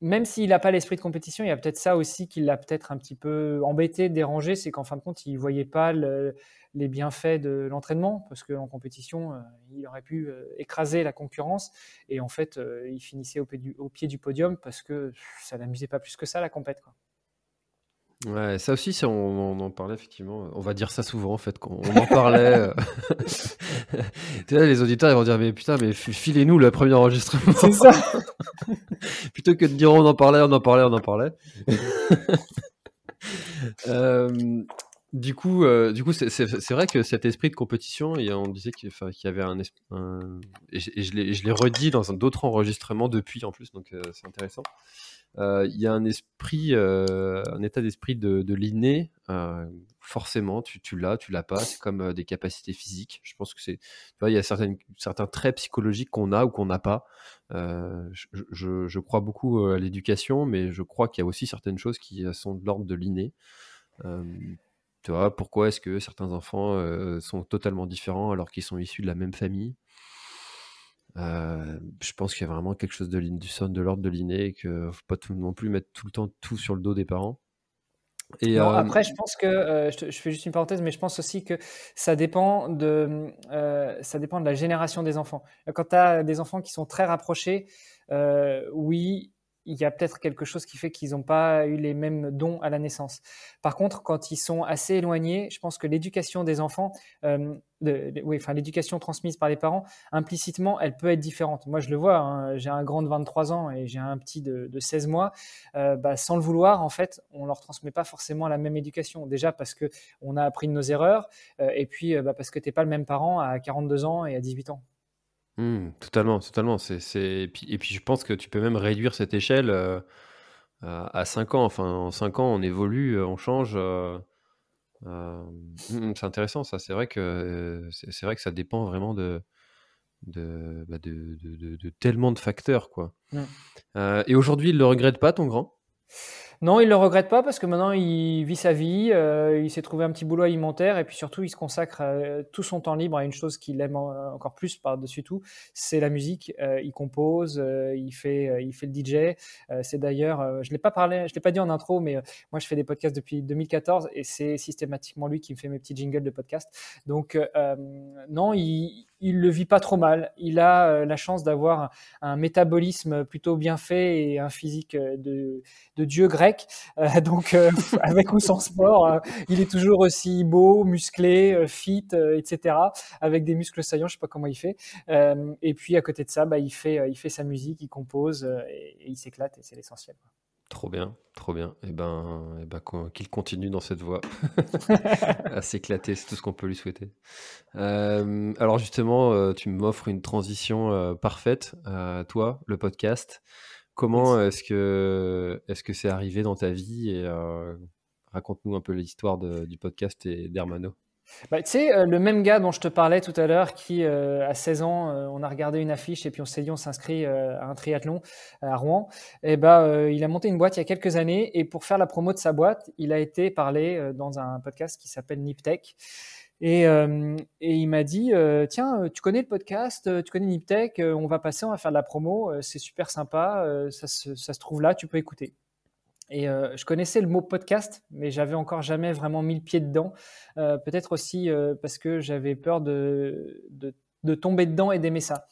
même s'il n'a pas l'esprit de compétition, il y a peut-être ça aussi qui l'a peut-être un petit peu embêté, dérangé, c'est qu'en fin de compte, il ne voyait pas les bienfaits de l'entraînement, parce qu'en compétition, il aurait pu écraser la concurrence, et en fait, il finissait au pied, du, podium, parce que ça l'amusait pas plus que ça, la compète. Ouais, ça aussi, on, en parlait effectivement. On va dire ça souvent en fait, qu'on on en parlait. Euh. tu vois, les auditeurs ils vont dire mais putain, mais filez-nous le premier enregistrement. C'est ça. Plutôt que de dire on en parlait, on en parlait, on en parlait. Euh, du coup, euh, du coup, c'est vrai que cet esprit de compétition, et on disait qu'il y avait un, un et je, je l'ai redit dans d'autres enregistrements depuis en plus, donc c'est intéressant. Euh, il y a un esprit, euh, un état d'esprit de, de l'inné. Euh, forcément, tu, l'as, tu l'as pas. C'est comme des capacités physiques. Je pense que c'est, il y a certains traits psychologiques qu'on a ou qu'on n'a pas. Je, crois beaucoup à l'éducation, mais je crois qu'il y a aussi certaines choses qui sont de l'ordre de l'inné. tu vois, pourquoi est-ce que certains enfants sont totalement différents alors qu'ils sont issus de la même famille? Je pense qu'il y a vraiment quelque chose de, du de l'ordre de l'inné et qu'il ne faut pas tout, non plus mettre tout le temps tout sur le dos des parents. Et après, je pense que je, fais juste une parenthèse, mais je pense aussi que ça dépend de ça dépend de la génération des enfants. Quand tu as des enfants qui sont très rapprochés, oui, il y a peut-être quelque chose qui fait qu'ils n'ont pas eu les mêmes dons à la naissance. Par contre, quand ils sont assez éloignés, je pense que l'éducation des enfants, euh, oui, enfin l'éducation transmise par les parents, implicitement, elle peut être différente. Moi, je le vois. Hein, j'ai un grand de 23 ans et j'ai un petit de, 16 mois. Euh, bah, sans le vouloir, en fait, on leur transmet pas forcément la même éducation. Déjà parce que on a appris de nos erreurs, euh, et puis bah, parce que tu n'es pas le même parent à 42 ans et à 18 ans. Mmh, totalement, totalement. C'est, c'est... Et, puis, et puis je pense que tu peux même réduire cette échelle euh, à 5 ans. Enfin, en 5 ans, on évolue, euh, on change. Euh, mmh, c'est intéressant, ça. C'est vrai que, c'est, vrai que ça dépend vraiment de, de, bah, de, de, de- tellement de facteurs, quoi. Mmh. et aujourd'hui, il le regrette pas, ton grand? Non, il le regrette pas parce que maintenant il vit sa vie, euh, il s'est trouvé un petit boulot alimentaire et puis surtout il se consacre euh, tout son temps libre à une chose qu'il aime encore plus par-dessus tout, c'est la musique. Euh, il compose, il fait, il fait le DJ. c'est d'ailleurs, je l'ai pas parlé, je l'ai pas dit en intro, mais moi je fais des podcasts depuis 2014 et c'est systématiquement lui qui me fait mes petits jingles de podcast. Donc non, il, il le vit pas trop mal. Il a euh, la chance d'avoir un, métabolisme plutôt bien fait et un physique euh, de, dieu grec. Euh, donc, avec ou sans sport, il est toujours aussi beau, musclé, fit, etc. Avec des muscles saillants, je sais pas comment il fait. et puis à côté de ça, bah, il fait, il fait sa musique, il compose et, il s'éclate et c'est l'essentiel. Trop bien, trop bien. Et eh ben, et eh ben qu'il continue dans cette voie à s'éclater, c'est tout ce qu'on peut lui souhaiter. Euh, alors justement, euh, tu m'offres une transition euh, parfaite, toi, le podcast. Comment est-ce que est-ce que c'est arrivé dans ta vie et raconte-nous un peu l'histoire du podcast et d'Hermano. Bah, tu sais, euh, le même gars dont je te parlais tout à l'heure, qui euh, à 16 ans, euh, on a regardé une affiche et puis on s'est dit on s'inscrit à un triathlon à Rouen, et eh bah, il a monté une boîte il y a quelques années et pour faire la promo de sa boîte, il a été parlé dans un podcast qui s'appelle Niptech. Et, et il m'a dit, tiens, tu connais le podcast, tu connais Niptech, on va passer, on va faire de la promo, c'est super sympa, ça ça se trouve là, tu peux écouter. Et euh, je connaissais le mot podcast, mais j'avais encore jamais vraiment mis le pied dedans. Euh, peut-être aussi euh, parce que j'avais peur de, de, tomber dedans et d'aimer ça.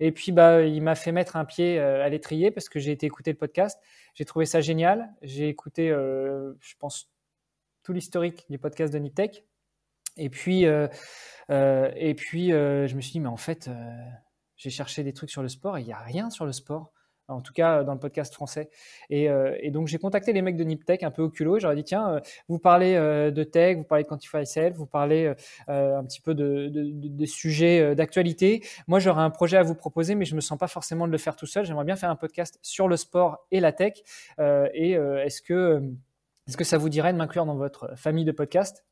Et puis, bah, il m'a fait mettre un pied à l'étrier parce que j'ai été écouter le podcast. J'ai trouvé ça génial. J'ai écouté, je pense, tout l'historique du podcast de Niptech. Et puis, et puis je me suis dit, mais en fait, j'ai cherché des trucs sur le sport et il n'y a rien sur le sport en tout cas euh, dans le podcast français. Euh, et, donc j'ai contacté les mecs de Niptech un peu au culot. J'aurais dit tiens, euh, vous parlez de tech, vous parlez de Quantify Self, vous parlez un petit peu de, sujets d'actualité. Moi j'aurais un projet à vous proposer, mais je me sens pas forcément de le faire tout seul. J'aimerais bien faire un podcast sur le sport et la tech. et est-ce que est-ce que ça vous dirait de m'inclure dans votre famille de podcasts?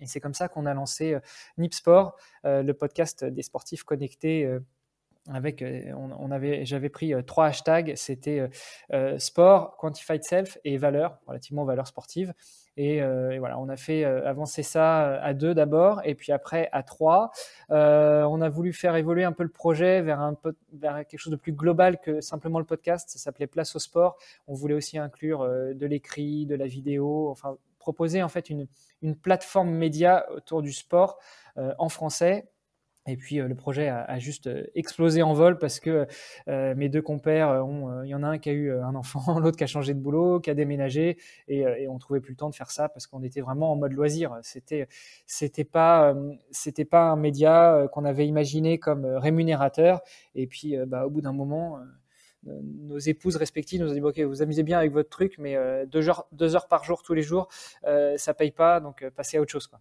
Et c'est comme ça qu'on a lancé Nipsport, le podcast des sportifs connectés avec, euh, on, avait, j'avais pris euh, trois hashtags, c'était euh, sport, quantified self et valeur, relativement valeur sportive. Et, voilà, on a fait avancer ça à deux d'abord, et puis après à trois. on a voulu faire évoluer un peu le projet vers, un, vers quelque chose de plus global que simplement le podcast. Ça s'appelait Place au sport. On voulait aussi inclure de l'écrit, de la vidéo, enfin proposer en fait une, une plateforme média autour du sport en français et puis le projet a, juste explosé en vol parce que mes deux compères, il y en a un qui a eu un enfant, l'autre qui a changé de boulot, qui a déménagé, et, et on trouvait plus le temps de faire ça parce qu'on était vraiment en mode loisir. C'était, c'était pas, c'était pas un média qu'on avait imaginé comme rémunérateur. Et puis, bah, au bout d'un moment, nos épouses respectives nous ont dit ok vous amusez bien avec votre truc mais deux heures deux heures par jour tous les jours ça paye pas donc passez à autre chose quoi.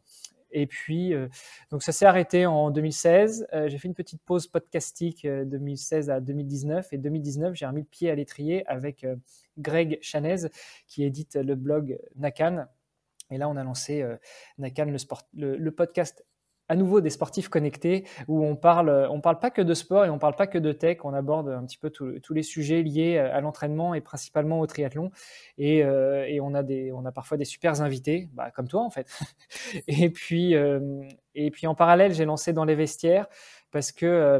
Et puis, euh, donc ça s'est arrêté en 2016. Euh, j'ai fait une petite pause podcastique 2016 euh, à 2019. Et 2019, j'ai remis le pied à l'étrier avec Greg Chanez, qui édite le blog Nakan. Et là, on a lancé Nakan, le, sport, le podcast à nouveau des sportifs connectés où on parle, on parle pas que de sport et on parle pas que de tech, on aborde un petit peu tous les sujets liés à l'entraînement et principalement au triathlon. Et, euh, et, on a des, on a parfois des super invités, bah, comme toi en fait. et puis, euh, et puis en parallèle, j'ai lancé dans les vestiaires parce que euh,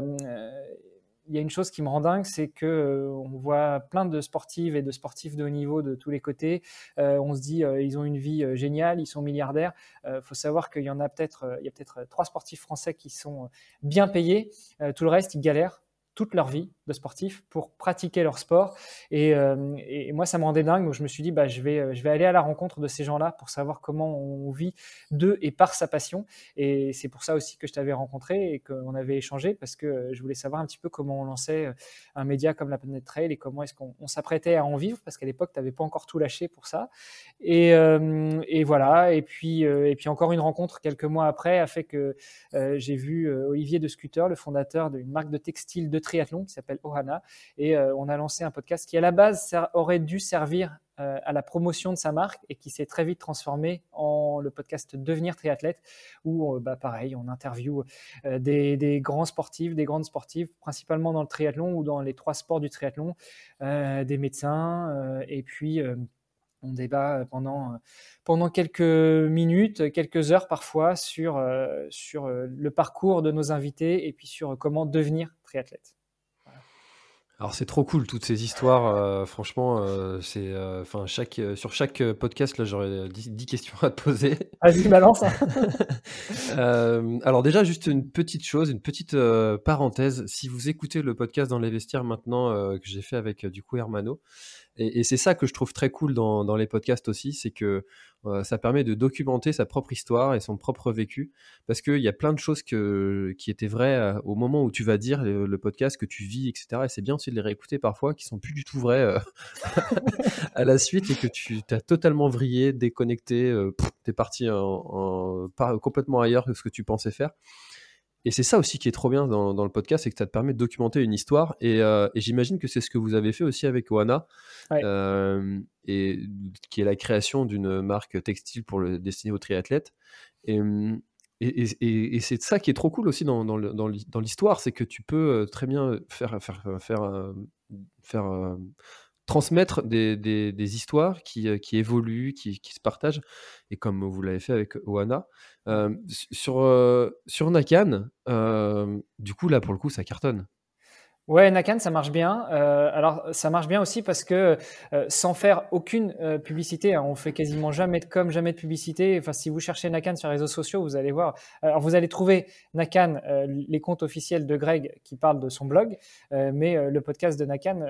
il y a une chose qui me rend dingue, c'est que euh, on voit plein de sportives et de sportifs de haut niveau de tous les côtés. Euh, on se dit, euh, ils ont une vie géniale, ils sont milliardaires. Il faut savoir qu'il y en a peut-être, il y a peut-être trois sportifs français qui sont bien payés. tout le reste, ils galèrent toute leur vie de sportifs pour pratiquer leur sport. Euh, et, moi, ça me rendait dingue. Donc, je me suis dit, bah, je, vais, euh, je vais aller à la rencontre de ces gens-là pour savoir comment on vit de et par sa passion. Et c'est pour ça aussi que je t'avais rencontré et qu'on avait échangé parce que euh, je voulais savoir un petit peu comment on lançait un média comme la Planet Trail et comment est-ce qu'on s'apprêtait à en vivre parce qu'à l'époque, tu n'avais pas encore tout lâché pour ça. Et, et voilà. Et puis, et puis, encore une rencontre quelques mois après a fait que j'ai vu Olivier de Scooter, le fondateur d'une marque de textile de triathlon qui s'appelle Ohana. Et euh, on a lancé un podcast qui, à la base, aurait dû servir euh, à la promotion de sa marque et qui s'est très vite transformé en le podcast Devenir triathlète, où, euh, bah, pareil, on interviewe des, grands sportifs, des grandes sportives, principalement dans le triathlon ou dans les trois sports du triathlon, des médecins, et puis on débat pendant, pendant quelques minutes, quelques heures parfois sur, sur le parcours de nos invités et puis sur comment devenir triathlète. Alors c'est trop cool toutes ces histoires. Euh, franchement, euh, c'est, euh, chaque sur chaque podcast là, j'aurais 10, questions à te poser. Vas-y, balance. alors déjà juste une petite chose, une petite parenthèse. Si vous écoutez le podcast dans les vestiaires maintenant que j'ai fait avec du coup Hermano, et, c'est ça que je trouve très cool dans, les podcasts aussi, c'est que euh, ça permet de documenter sa propre histoire et son propre vécu, parce qu'il y a plein de choses qui étaient vraies euh, au moment où tu vas dire le, podcast, que tu vis, etc. Et c'est bien aussi de les réécouter parfois, qui sont plus du tout vrais euh, à la suite, et que tu as totalement vrillé, déconnecté, tu es parti en, complètement ailleurs que ce que tu pensais faire. Et c'est ça aussi qui est trop bien dans, le podcast, c'est que ça te permet de documenter une histoire. Euh, et, j'imagine que c'est ce que vous avez fait aussi avec Oana, euh, et, qui est la création d'une marque textile pour le destiné aux triathlètes. Et, et, c'est ça qui est trop cool aussi dans, dans l'histoire, c'est que tu peux euh, très bien faire, faire, faire, faire transmettre des, des, histoires qui, euh, qui évoluent, qui, qui, se partagent, et comme vous l'avez fait avec Oana. Euh, sur, euh, sur Nakan, du coup, là, pour le coup, ça cartonne. Ouais, Nakan, ça marche bien. Euh, alors, ça marche bien aussi parce que euh, sans faire aucune euh, publicité, hein, on fait quasiment jamais de com, jamais de publicité. Enfin, si vous cherchez Nakan sur les réseaux sociaux, vous allez voir. Alors, vous allez trouver Nakan, les comptes officiels de Greg qui parlent de son blog, mais le podcast de Nakan,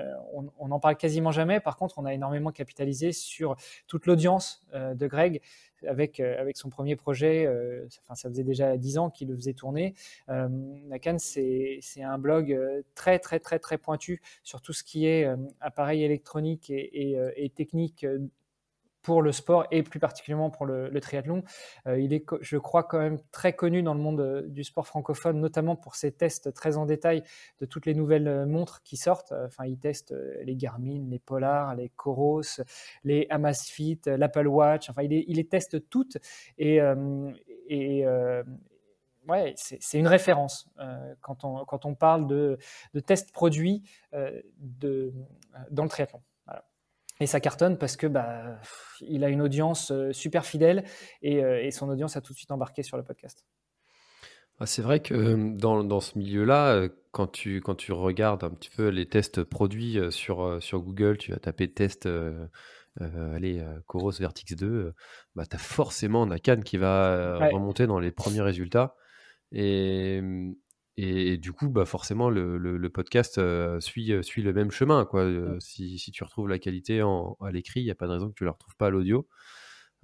on n'en parle quasiment jamais. Par contre, on a énormément capitalisé sur toute l'audience de Greg avec, euh, avec son premier projet. Euh, enfin, ça faisait déjà 10 ans qu'il le faisait tourner. Euh, Nakan, c'est un blog très, très, très, très pointu sur tout ce qui est appareil électronique et technique pour le sport et plus particulièrement pour le, triathlon. Euh, il est, je crois, quand même très connu dans le monde euh, du sport francophone, notamment pour ses tests très en détail de toutes les nouvelles euh, montres qui sortent. Enfin, il teste les Garmin, les Polar, les Coros, les Amazfit, l'Apple Watch. Enfin, il, les teste toutes et, ouais, c'est une référence quand, on, quand on parle de, tests produits dans le triathlon. Ça cartonne parce que bah, il a une audience euh, super fidèle euh, et, son audience a tout de suite embarqué sur le podcast. Ah, c'est vrai que euh, dans, dans ce milieu-là, quand tu, quand tu regardes un petit peu les tests produits sur, sur Google, tu vas taper test allez, Coros Vertix 2, bah, tu as forcément Nakan qui va remonter dans les premiers résultats. Et, et, du coup, bah forcément, le, le, podcast euh, suit, euh, suit le même chemin. Quoi. Euh, si, si, tu retrouves la qualité en, à l'écrit, il n'y a pas de raison que tu ne la retrouves pas à l'audio.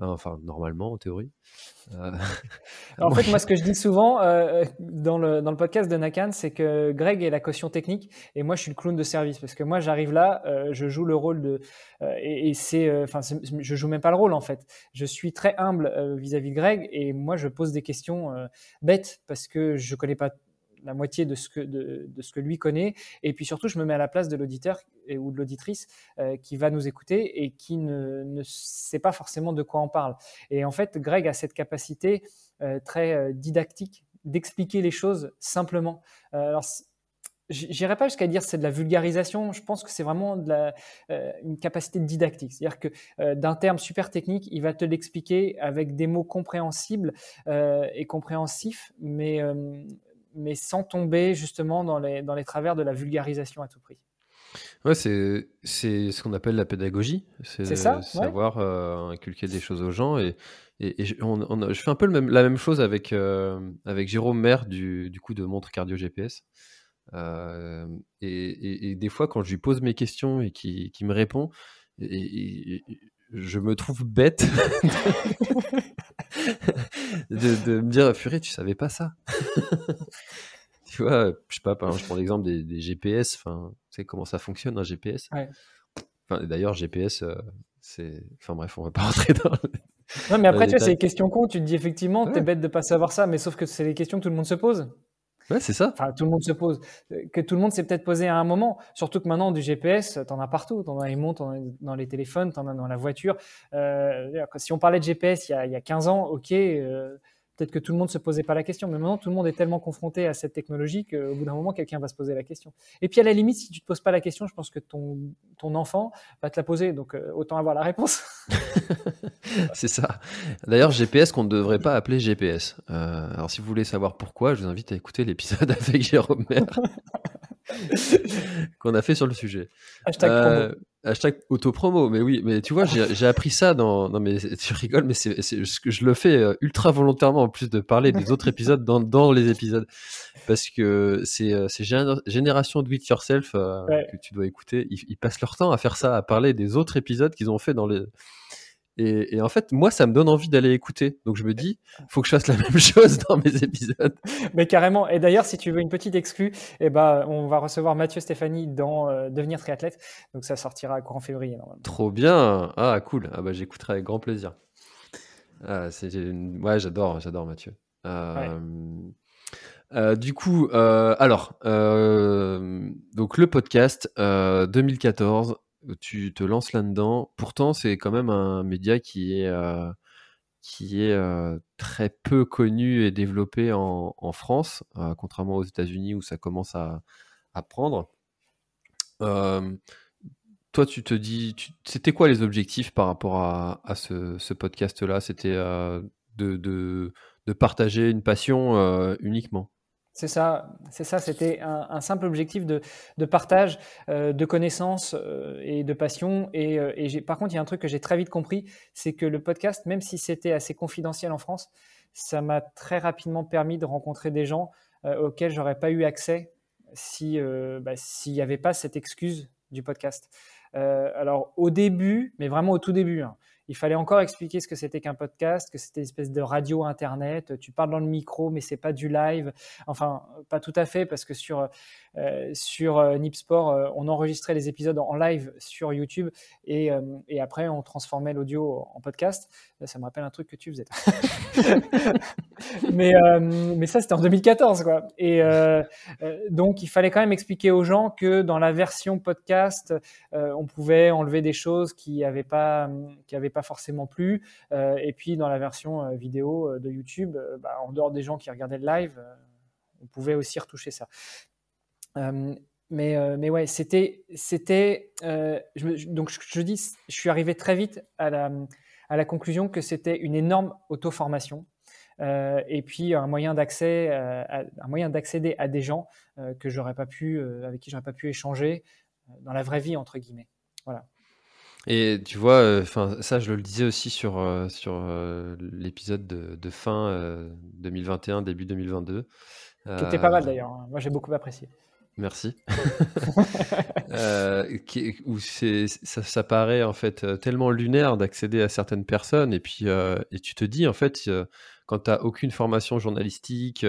Enfin, normalement, en théorie. en fait, moi, ce que je dis souvent dans, le, dans le podcast de Nakan, c'est que Greg est la caution technique et moi, je suis le clown de service. Parce que moi, j'arrive là, je joue le rôle de. et, et c'est. Enfin, je joue même pas le rôle, en fait. Je suis très humble vis-à-vis -vis de Greg et moi, je pose des questions bêtes parce que je connais pas la moitié de ce, que, de, ce que lui connaît. Et puis surtout, je me mets à la place de l'auditeur ou de l'auditrice euh, qui va nous écouter et qui ne, sait pas forcément de quoi on parle. Et en fait, Greg a cette capacité euh, très euh, didactique d'expliquer les choses simplement. alors, J'irai pas jusqu'à dire c'est de la vulgarisation. Je pense que c'est vraiment une capacité didactique. C'est-à-dire que d'un terme super technique, il va te l'expliquer avec des mots compréhensibles et compréhensifs, mais mais sans tomber justement dans les, dans les travers de la vulgarisation à tout prix. Ouais, c'est c'est ce qu'on appelle la pédagogie, c'est ça, savoir euh, inculquer des choses aux gens et, et, je, on, je fais un peu le même, la même chose avec euh, avec Jérôme Maire du, du coup de montre cardio GPS. Euh, et, et, des fois, quand je lui pose mes questions et qu'il me répond, et, je me trouve bête de, de, me dire, Furet, tu savais pas ça Tu vois, je sais pas, je prends l'exemple des, GPS, enfin, tu sais comment ça fonctionne un GPS enfin, D'ailleurs, GPS, euh, c'est. Enfin bref, on va pas rentrer dans. Non, mais après, tu vois, c'est des questions cons. Tu te dis effectivement, t'es bête de pas savoir ça, mais sauf que c'est les questions que tout le monde se pose. Ouais, c'est ça. Enfin, tout le monde se pose. Que tout le monde s'est peut-être posé à un moment. Surtout que maintenant, du GPS, t'en as partout. T'en as les montres, t'en as dans les téléphones, t'en as dans la voiture. Euh, si on parlait de GPS il y a, il y a 15 ans, ok, euh, peut-être que tout le monde se posait pas la question. Mais maintenant, tout le monde est tellement confronté à cette technologie qu'au bout d'un moment, quelqu'un va se poser la question. Et puis, à la limite, si tu te poses pas la question, je pense que ton, ton enfant va te la poser. Donc, euh, autant avoir la réponse. c'est ça. D'ailleurs, GPS qu'on ne devrait pas appeler GPS. Euh, alors, si vous voulez savoir pourquoi, je vous invite à écouter l'épisode avec Jérôme Maire qu'on a fait sur le sujet. Hashtag euh, Hashtag auto-promo, mais oui, mais tu vois, j'ai appris ça dans. Non, mais tu rigoles, mais c'est que je le fais euh, ultra volontairement en plus de parler des autres épisodes dans, dans les épisodes. Parce que c'est euh, Génération Do It Yourself euh, que tu dois écouter. Ils, ils, passent leur temps à faire ça, à parler des autres épisodes qu'ils ont fait dans les, et, en fait, moi, ça me donne envie d'aller écouter. Donc je me dis, faut que je fasse la même chose dans mes épisodes. Mais carrément. Et d'ailleurs, si tu veux une petite exclue, eh ben, on va recevoir Mathieu Stéphanie dans euh, Devenir triathlète. Donc ça sortira courant février normalement. Trop bien. Ah cool. Ah bah j'écouterai avec grand plaisir. Ah, c'est ouais, j'adore, j'adore Mathieu. Euh, euh, du coup, alors, donc le podcast 2014, tu te lances là-dedans. Pourtant, c'est quand même un média qui est, euh, euh, très peu connu et développé en, France, euh, contrairement aux États-Unis où ça commence à, prendre. toi, tu te dis, c'était quoi les objectifs par rapport à, ce, podcast-là? C'était de, partager une passion uniquement? C'est ça, c'est. C'était un, simple objectif de, partage, euh, de connaissances euh, et de passion. Et, euh, par contre, il y a un truc que j'ai très vite compris, c'est que le podcast, même si c'était assez confidentiel en France, ça m'a très rapidement permis de rencontrer des gens auxquels j'aurais pas eu accès si bah, s'il n'y avait pas cette excuse du podcast. alors au début, mais vraiment au tout début, hein, il fallait encore expliquer ce que c'était qu'un podcast, que c'était une espèce de radio internet. Tu parles dans le micro, mais c'est pas du live. Enfin, pas tout à fait, parce que sur euh, sur euh, Nipsport, euh, on enregistrait les épisodes en live sur YouTube et, après on transformait l'audio en podcast. Ça me rappelle un truc que tu faisais. mais, mais ça, c'était en 2014, quoi. Et donc, il fallait quand même expliquer aux gens que dans la version podcast, on pouvait enlever des choses qui n'avaient pas forcément plu. et puis, dans la version vidéo de YouTube, bah, en dehors des gens qui regardaient le live, on pouvait aussi retoucher ça. Euh, mais, euh, mais ouais, c'était. c'était euh, donc, je, dis, je suis arrivé très vite à la, à la conclusion que c'était une énorme auto-formation. et puis un moyen d'accès, un moyen d'accéder à des gens que j'aurais pas pu, avec qui j'aurais pas pu échanger dans la vraie vie entre guillemets. Voilà. Et tu vois, enfin ça, je le disais aussi sur sur l'épisode de, de, fin 2021, début 2022. Qui était pas mal d'ailleurs. Hein. Moi, j'ai beaucoup apprécié. Merci. euh, où c'est, ça, ça, paraît en fait euh, tellement lunaire d'accéder à certaines personnes et puis euh, et tu te dis en fait quand tu n'as aucune formation journalistique,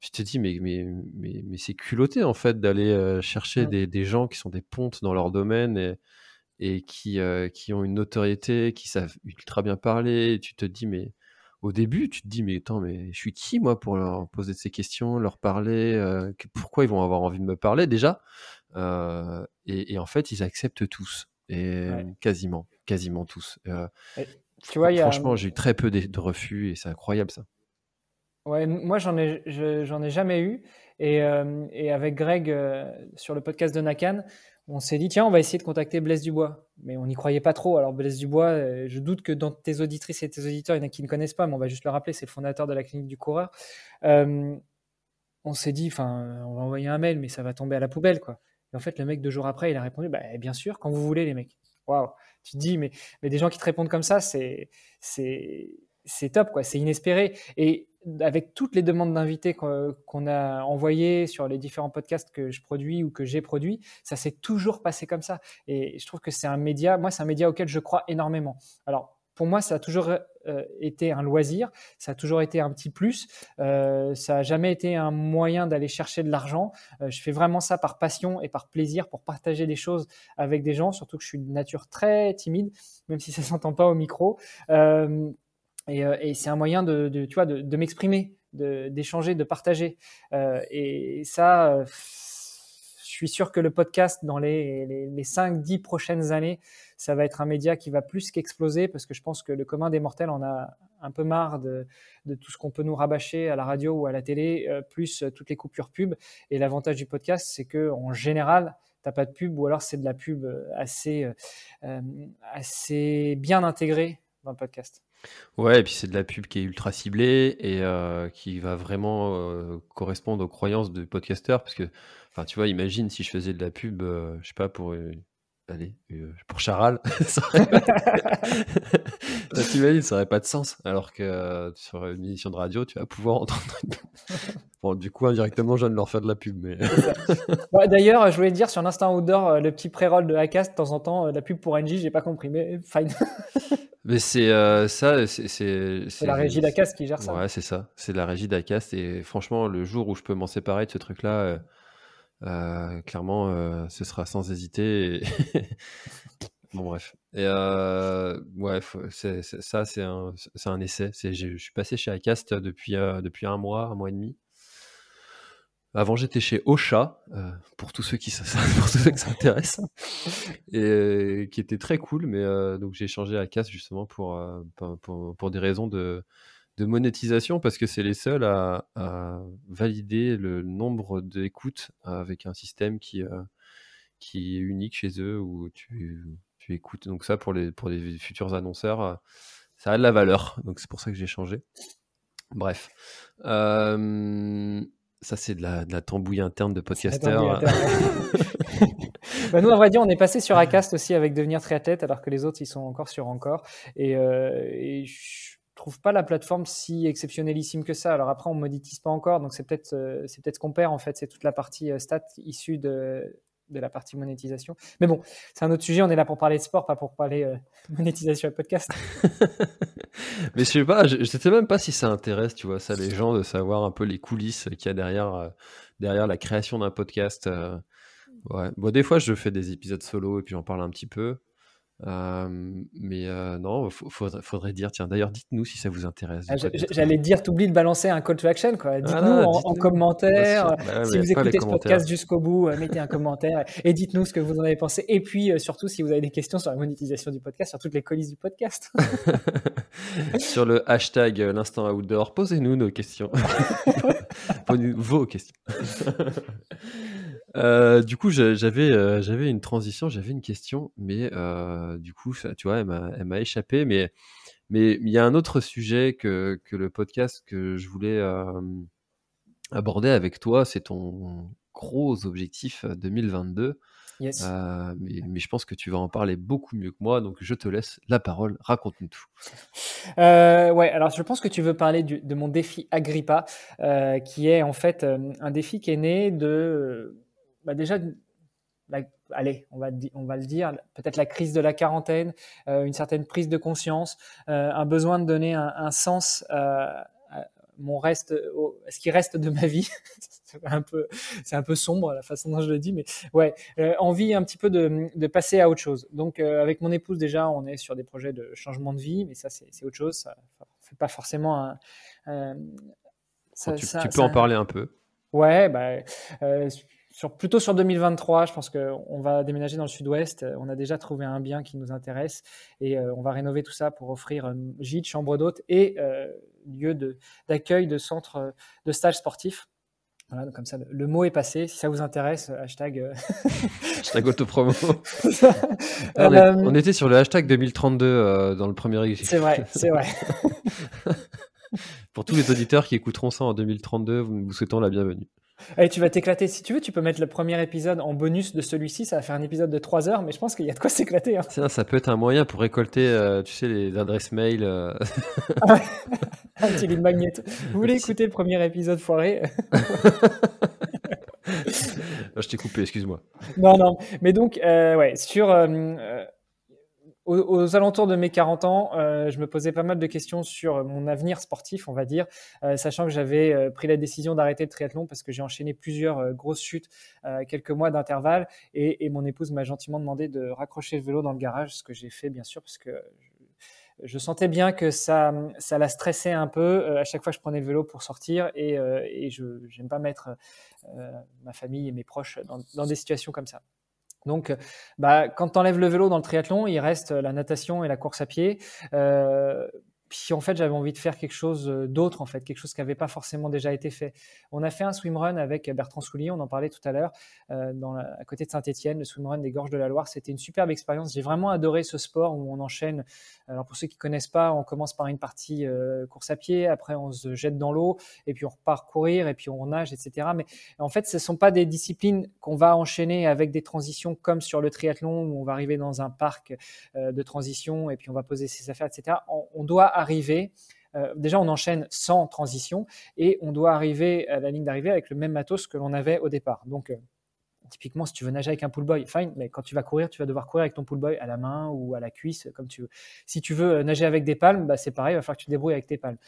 tu te dis mais mais mais, mais c'est culotté en fait d'aller chercher des, des, gens qui sont des pontes dans leur domaine et, et qui qui ont une notoriété, qui savent ultra bien parler. Et tu te dis mais au début, tu te dis, mais attends, mais je suis qui, moi, pour leur poser ces questions, leur parler euh, Pourquoi ils vont avoir envie de me parler, déjà? Euh, et, en fait, ils acceptent tous. Et quasiment, quasiment tous. Euh, tu vois, franchement, j'ai eu très peu de, refus et c'est incroyable, ça. Ouais, moi, j'en ai, j'en ai jamais eu. Et, et avec Greg, sur le podcast de Nakan, on s'est dit, tiens, on va essayer de contacter Blaise Dubois. Mais on n'y croyait pas trop. Alors, Blaise Dubois, euh, je doute que dans tes auditrices et tes auditeurs, il y en a qui ne connaissent pas, mais on va juste le rappeler, c'est le fondateur de la clinique du coureur. Euh, on s'est dit, enfin, on va envoyer un mail, mais ça va tomber à la poubelle, quoi. Et en fait, le mec, deux jours après, il a répondu, bah, bien sûr, quand vous voulez, les mecs. Waouh. Tu te dis, mais, mais des gens qui te répondent comme ça, c'est, c'est, c'est top, quoi. C'est inespéré. Et avec toutes les demandes d'invités qu'on a envoyées sur les différents podcasts que je produis ou que j'ai produits, ça s'est toujours passé comme ça. Et je trouve que c'est un média, moi, c'est un média auquel je crois énormément. Alors, pour moi, ça a toujours euh, été un loisir, ça a toujours été un petit plus, euh, ça n'a jamais été un moyen d'aller chercher de l'argent. Euh, je fais vraiment ça par passion et par plaisir pour partager des choses avec des gens, surtout que je suis de nature très timide, même si ça ne s'entend pas au micro. Et, c'est un moyen de, tu vois, de, m'exprimer, d'échanger, de, partager. et ça je suis sûr que le podcast, dans les, les, 5-10 prochaines années, ça va être un média qui va plus qu'exploser parce que je pense que le commun des mortels en a un peu marre de, tout ce qu'on peut nous rabâcher à la radio ou à la télé, euh, plus toutes les coupures pub. Et l'avantage du podcast, c'est que en général, t'as pas de pub ou alors c'est de la pub assez, euh, assez bien intégrée dans le podcast. Ouais, et puis c'est de la pub qui est ultra ciblée et euh, qui va vraiment correspondre aux croyances du podcasteur parce que Enfin, tu vois, imagine si je faisais de la pub, euh, je sais pas, pour. Euh, allez, euh, pour Charal. t'imagines, ça aurait pas de sens. Alors que sur une émission de radio, tu vas pouvoir entendre. Bon, du coup, indirectement, je viens de leur faire de la pub. Mais... D'ailleurs, je voulais dire sur l'instant outdoor, le petit pré-roll de Acast, de temps en temps, la pub pour NJ, j'ai pas compris, mais fine. Mais c'est ça, c'est. C'est la régie d'Acast qui gère ça. Ouais, c'est ça. C'est la régie d'Acast. Et franchement, le jour où je peux m'en séparer de ce truc-là, euh, clairement, euh, ce sera sans hésiter. bon, bref. Et euh, ouais, ça, c'est un, un, essai. Je suis passé chez Acast depuis, depuis un mois, un mois et demi. Avant, j'étais chez Ocha, pour tous ceux qui s'intéressent, et qui était très cool. Mais donc, j'ai changé à Acast justement pour, pour, pour, des raisons de, de monétisation parce que c'est les seuls à, valider le nombre d'écoutes avec un système qui, euh, qui est unique chez eux où tu, tu, écoutes. Donc ça, pour les, pour futurs annonceurs, euh, ça a de la valeur. Donc c'est pour ça que j'ai changé. Bref. Euh, ça, c'est de la, de la, tambouille interne de podcasteurs. bah nous, on va dire, on est passé sur Acast aussi avec Devenir Triathlète, alors que les autres, ils sont encore sur Encore. Et, et trouve pas la plateforme si exceptionnellissime que ça. Alors après, on monétise pas encore, donc c'est peut-être euh, c'est peut-être ce qu'on perd en fait. C'est toute la partie euh, stat issue de, de la partie monétisation. Mais bon, c'est un autre sujet. On est là pour parler de sport, pas pour parler euh, monétisation et podcast. Mais je sais pas, je, sais même pas si ça intéresse, tu vois, ça les gens de savoir un peu les coulisses qu'il y a derrière derrière la création d'un podcast. ouais. Bon, des fois, je fais des épisodes solo et puis j'en parle un petit peu mais non, il faudrait, dire, tiens, d'ailleurs, dites-nous si ça vous intéresse. Ah, j'allais dire, t'oublies de balancer un call to action, quoi. Dites-nous ah en, commentaire, bah si vous écoutez ce podcast jusqu'au bout, mettez un commentaire et dites-nous ce que vous en avez pensé. Et puis, surtout, si vous avez des questions sur la monétisation du podcast, sur toutes les coulisses du podcast. sur le hashtag l'instant outdoor, posez-nous nos questions. vos questions. Euh, du coup, j'avais euh, j'avais une transition, j'avais une question, mais euh, du coup, tu vois, elle m'a échappé. Mais mais il y a un autre sujet que, que le podcast que je voulais aborder avec toi, c'est ton gros objectif 2022. Yes. mais, mais, je pense que tu vas en parler beaucoup mieux que moi, donc je te laisse la parole. Raconte-nous tout. ouais, alors je pense que tu veux parler de mon défi Agrippa, qui est en fait un défi qui est né de bah déjà, allez, on va, on va le dire, peut-être la crise de la quarantaine, euh, une certaine prise de conscience, euh, un besoin de donner un, sens à, mon reste, ce qui reste de ma vie. c'est un peu, c'est un peu sombre la façon dont je le dis, mais ouais, euh, envie un petit peu de, de, passer à autre chose. Donc, avec mon épouse déjà, on est sur des projets de changement de vie, mais ça, c'est, autre chose. Ça fait pas forcément un. ça, tu, tu, peux en parler un peu. Ouais, bah, plutôt sur 2023, je pense qu'on va déménager dans le sud-ouest. On a déjà trouvé un bien qui nous intéresse et euh, on va rénover tout ça pour offrir un gîte, chambre d'hôte et euh, lieu d'accueil de, centre de stage sportif. Voilà, donc comme ça, le, mot est passé. Si ça vous intéresse, hashtag. Euh, hashtag autopromo. on, on, était sur le hashtag 2032 dans le premier C'est vrai, c'est vrai. Pour tous les auditeurs qui écouteront ça en 2032, nous vous souhaitons la bienvenue. Et tu vas t'éclater. Si tu veux, tu peux mettre le premier épisode en bonus de celui-ci. Ça va faire un épisode de 3 heures, mais je pense qu'il y a de quoi s'éclater. Hein. Ça, peut être un moyen pour récolter, euh, tu sais, les adresses mail. Euh... un petit de magnet. Vous voulez écouter le premier épisode foiré? Je t'ai coupé, excuse-moi. Non, non. Mais donc, euh, ouais, sur. Aux, alentours de mes 40 ans, euh, je me posais pas mal de questions sur mon avenir sportif, on va dire, euh, sachant que j'avais euh, pris la décision d'arrêter le triathlon parce que j'ai enchaîné plusieurs grosses chutes, quelques mois d'intervalle, et, mon épouse m'a gentiment demandé de raccrocher le vélo dans le garage, ce que j'ai fait bien sûr parce que je, sentais bien que ça, ça la stressait un peu. à chaque fois, je prenais le vélo pour sortir et, je n'aime pas mettre ma famille et mes proches dans des situations comme ça. Donc, bah, quand tu enlèves le vélo dans le triathlon, il reste la natation et la course à pied. Euh, puis en fait, j'avais envie de faire quelque chose euh, d'autre, en fait, quelque chose qui n'avait pas forcément déjà été fait. On a fait un swimrun avec Bertrand Soulier, on en parlait tout à l'heure, euh, à côté de Saint-Etienne, le swimrun des Gorges de la Loire. C'était une superbe expérience. J'ai vraiment adoré ce sport où on enchaîne. Alors pour ceux qui connaissent pas, on commence par une partie euh, course à pied, après on se jette dans l'eau, et puis on repart courir, et puis on nage, etc. Mais en fait, ce ne sont pas des disciplines qu'on va enchaîner avec des transitions comme sur le triathlon où on va arriver dans un parc de transition et puis on va poser ses affaires, etc. On, on doit arriver euh, déjà, on enchaîne sans transition et on doit arriver à la ligne d'arrivée avec le même matos que l'on avait au départ. Donc, euh, typiquement, si tu veux nager avec un pull boy, fine, mais quand tu vas courir, tu vas devoir courir avec ton pull boy à la main ou à la cuisse, comme tu veux. Si tu veux euh, nager avec des palmes, bah, c'est pareil, il va falloir que tu te débrouilles avec tes palmes.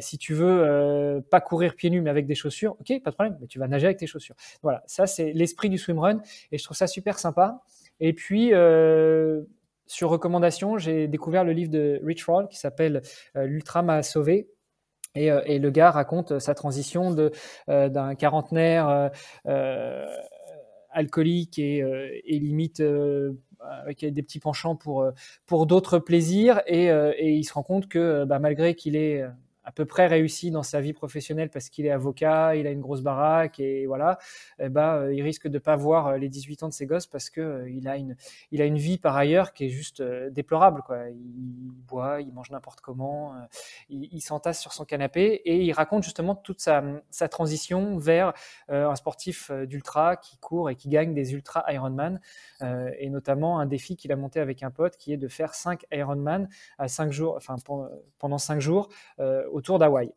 si tu veux pas courir pieds nus mais avec des chaussures, ok, pas de problème, mais tu vas nager avec tes chaussures. Voilà, ça c'est l'esprit du swimrun et je trouve ça super sympa. Et puis, sur recommandation, j'ai découvert le livre de Rich Roll qui s'appelle euh, L'Ultra m'a sauvé. Et, euh, le gars raconte sa transition euh, d'un quarantenaire alcoolique et, limite avec des petits penchants pour, d'autres plaisirs. Et, et, il se rend compte que bah, malgré qu'il est à peu près réussi dans sa vie professionnelle parce qu'il est avocat, il a une grosse baraque et voilà, eh ben, euh, il risque de pas voir euh, les 18 ans de ses gosses parce que euh, a une, a une vie par ailleurs qui est juste déplorable. Quoi. Il boit, il mange n'importe comment, il, s'entasse sur son canapé et il raconte justement toute sa, sa transition vers un sportif d'ultra qui court et qui gagne des ultra Ironman et notamment un défi qu'il a monté avec un pote qui est de faire 5 Ironman à 5 jours, enfin pendant 5 jours autour d'Hawaï.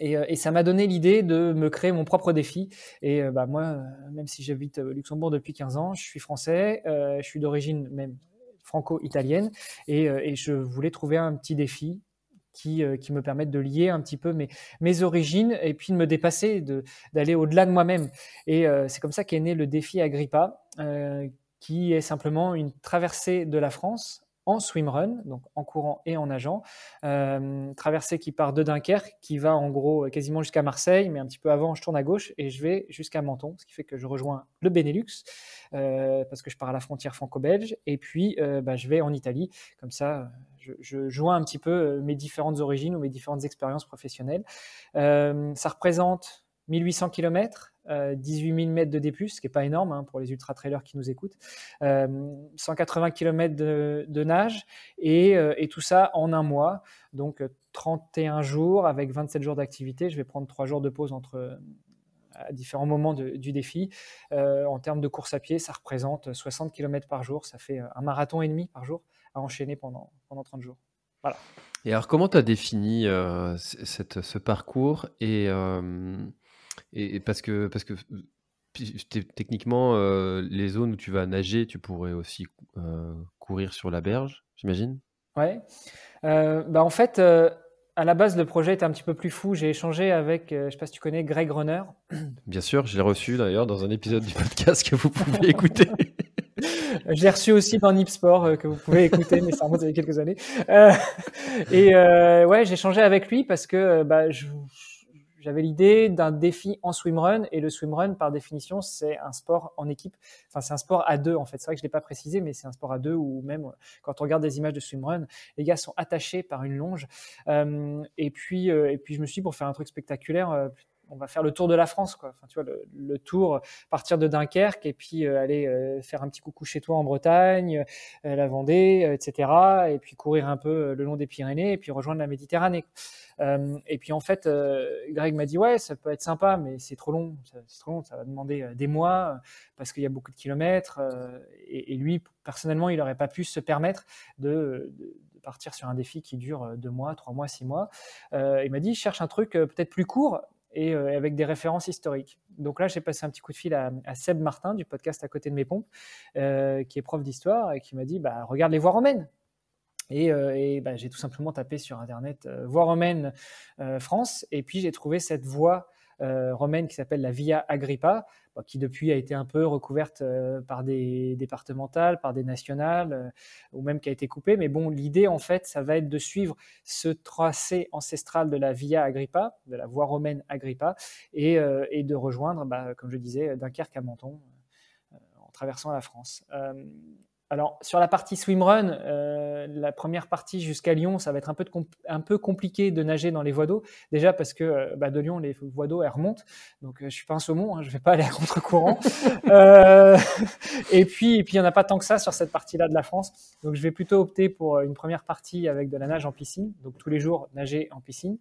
Euh, et, ça m'a donné l'idée de me créer mon propre défi. Et euh, bah, moi, euh, même si j'habite Luxembourg depuis 15 ans, je suis français, je suis d'origine même franco-italienne, et, je voulais trouver un petit défi qui, qui, me permette de lier un petit peu mes, mes origines et puis de me dépasser, d'aller au-delà de moi-même. Et c'est comme ça qu'est né le défi Agrippa, qui est simplement une traversée de la France en swimrun, donc en courant et en nageant. Euh, traversée qui part de Dunkerque, qui va en gros quasiment jusqu'à Marseille, mais un petit peu avant, je tourne à gauche et je vais jusqu'à Menton, ce qui fait que je rejoins le Benelux, euh, parce que je pars à la frontière franco-belge, et puis euh, bah, je vais en Italie. Comme ça, je, je, joins un petit peu mes différentes origines ou mes différentes expériences professionnelles. ça représente 1800 km, 18 000 mètres de D+, ce qui n'est pas énorme hein, pour les ultra-trailers qui nous écoutent, 180 euh, km de, nage, euh, et, tout ça en un mois, donc 31 euh, jours avec 27 jours d'activité. Je vais prendre 3 jours de pause entre à différents moments du défi. en termes de course à pied, ça représente 60 km par jour, ça fait un marathon et demi par jour à enchaîner pendant, pendant 30 jours. Voilà. Et alors, comment tu as défini ce parcours et et, parce que, parce que techniquement, euh, les zones où tu vas nager, tu pourrais aussi euh, courir sur la berge, j'imagine? Ouais. Euh, bah en fait, à la base, le projet était un petit peu plus fou. J'ai échangé avec, je ne sais pas si tu connais, Greg Runner. Bien sûr, je l'ai reçu d'ailleurs dans un épisode du podcast que vous pouvez écouter. J'ai reçu aussi dans Nip Sport que vous pouvez écouter, mais ça remonte il y a quelques années. et ouais, j'ai échangé avec lui parce que bah, je, j'avais l'idée d'un défi en swimrun et le swimrun par définition c'est un sport en équipe. Enfin c'est un sport à deux en fait. C'est vrai que je l'ai pas précisé mais c'est un sport à deux ou même quand on regarde des images de swimrun les gars sont attachés par une longe. Euh, et puis euh, et puis je me suis dit, pour faire un truc spectaculaire euh, on va faire le tour de la France, quoi. Enfin, tu vois, le, tour, partir de Dunkerque et puis aller faire un petit coucou chez toi en Bretagne, la Vendée, etc. Et puis courir un peu le long des Pyrénées et puis rejoindre la Méditerranée. et puis en fait, Greg m'a dit ouais, ça peut être sympa, mais c'est trop long, c'est trop long, ça va demander des mois parce qu'il y a beaucoup de kilomètres. Et, lui, personnellement, il n'aurait pas pu se permettre de, partir sur un défi qui dure euh, deux mois, trois mois, six mois. Euh, il m'a dit, cherche un truc euh, peut-être plus court et avec des références historiques. Donc là, j'ai passé un petit coup de fil à, Seb Martin du podcast À côté de mes pompes, qui est prof d'histoire et qui m'a dit, bah, regarde les voies romaines. Et, bah, j'ai tout simplement tapé sur Internet voie romaine France, et puis j'ai trouvé cette voie euh, romaine qui s'appelle la Via Agrippa, qui depuis a été un peu recouverte euh, par des départementales, par des nationales, euh, ou même qui a été coupée. Mais bon, l'idée, en fait, ça va être de suivre ce tracé ancestral de la Via Agrippa, de la voie romaine Agrippa, et, de rejoindre, bah, comme je disais, Dunkerque à Menton, en traversant la France. Alors, sur la partie swimrun, euh, la première partie jusqu'à Lyon, ça va être un peu, un peu compliqué de nager dans les voies d'eau. Déjà parce que euh, bah, de Lyon, les voies d'eau, elles remontent. Donc, je euh, je suis pas un saumon, hein, je vais pas aller à contre-courant. et puis, et puis, il n'y en a pas tant que ça sur cette partie-là de la France. Donc, je vais plutôt opter pour une première partie avec de la nage en piscine. Donc, tous les jours, nager en piscine.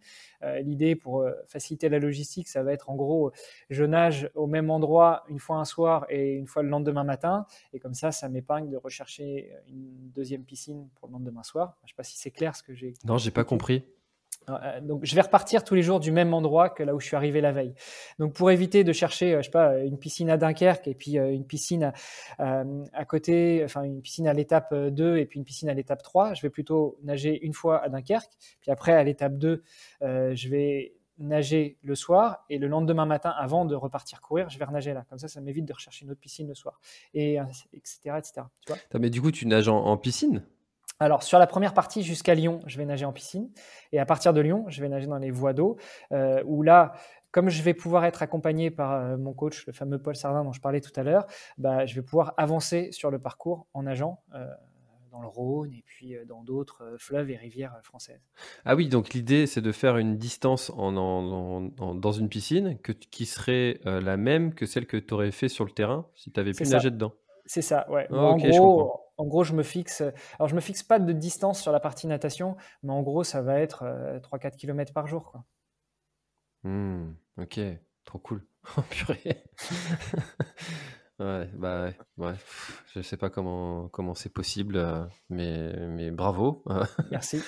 L'idée pour faciliter la logistique, ça va être en gros, je nage au même endroit une fois un soir et une fois le lendemain matin. Et comme ça, ça m'épargne de rechercher chercher une deuxième piscine pour le lendemain soir. Je ne sais pas si c'est clair ce que j'ai. Non, j'ai pas compris. Euh, donc, je vais repartir tous les jours du même endroit que là où je suis arrivé la veille. Donc, pour éviter de chercher, euh, je sais pas, une piscine à Dunkerque et puis euh, une piscine à, côté, enfin une piscine à l'étape 2 et puis une piscine à l'étape 3, je vais plutôt nager une fois à Dunkerque. Puis après, à l'étape 2, je vais nager le soir et le lendemain matin, avant de repartir courir, je vais renager là. Comme ça, ça m'évite de rechercher une autre piscine le soir, et etc. etc. Tu vois? Mais du coup, tu nages en, piscine? Alors, sur la première partie jusqu'à Lyon, je vais nager en piscine. Et à partir de Lyon, je vais nager dans les voies d'eau, euh, où là, comme je vais pouvoir être accompagné par euh, mon coach, le fameux Paul Sardin dont je parlais tout à l'heure, bah, je vais pouvoir avancer sur le parcours en nageant. Euh, dans le Rhône et puis dans d'autres fleuves et rivières françaises. Ah oui, donc l'idée c'est de faire une distance en, dans une piscine que, qui serait la même que celle que tu aurais fait sur le terrain si tu avais pu nager dedans. C'est ça, ouais. Ah, en, gros, en gros, je me fixe. Alors, je me fixe pas de distance sur la partie natation, mais en gros, ça va être 3-4 km par jour. Quoi. Mmh, ok, trop cool. Oh, purée. Ouais, bah ouais, je sais pas comment comment c'est possible, euh, mais, mais bravo. Merci.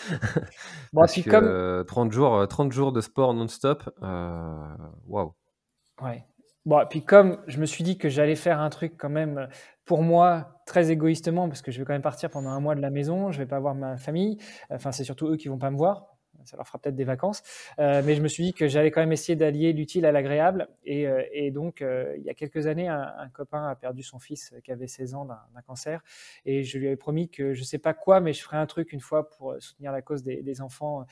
Bon, Parce que comme... 30 jours, 30 jours de sport non-stop, euh, waouh. Ouais. Bon, puis comme je me suis dit que j'allais faire un truc quand même pour moi très égoïstement, parce que je vais quand même partir pendant un mois de la maison, je vais pas voir ma famille. Enfin, c'est surtout eux qui vont pas me voir ça leur fera peut-être des vacances. Euh, mais je me suis dit que j'allais quand même essayer d'allier l'utile à l'agréable. Et, euh, donc, euh, il y a quelques années, un, copain a perdu son fils qui avait 16 ans d'un cancer. Et je lui avais promis que je ne sais pas quoi, mais je ferai un truc une fois pour soutenir la cause des, enfants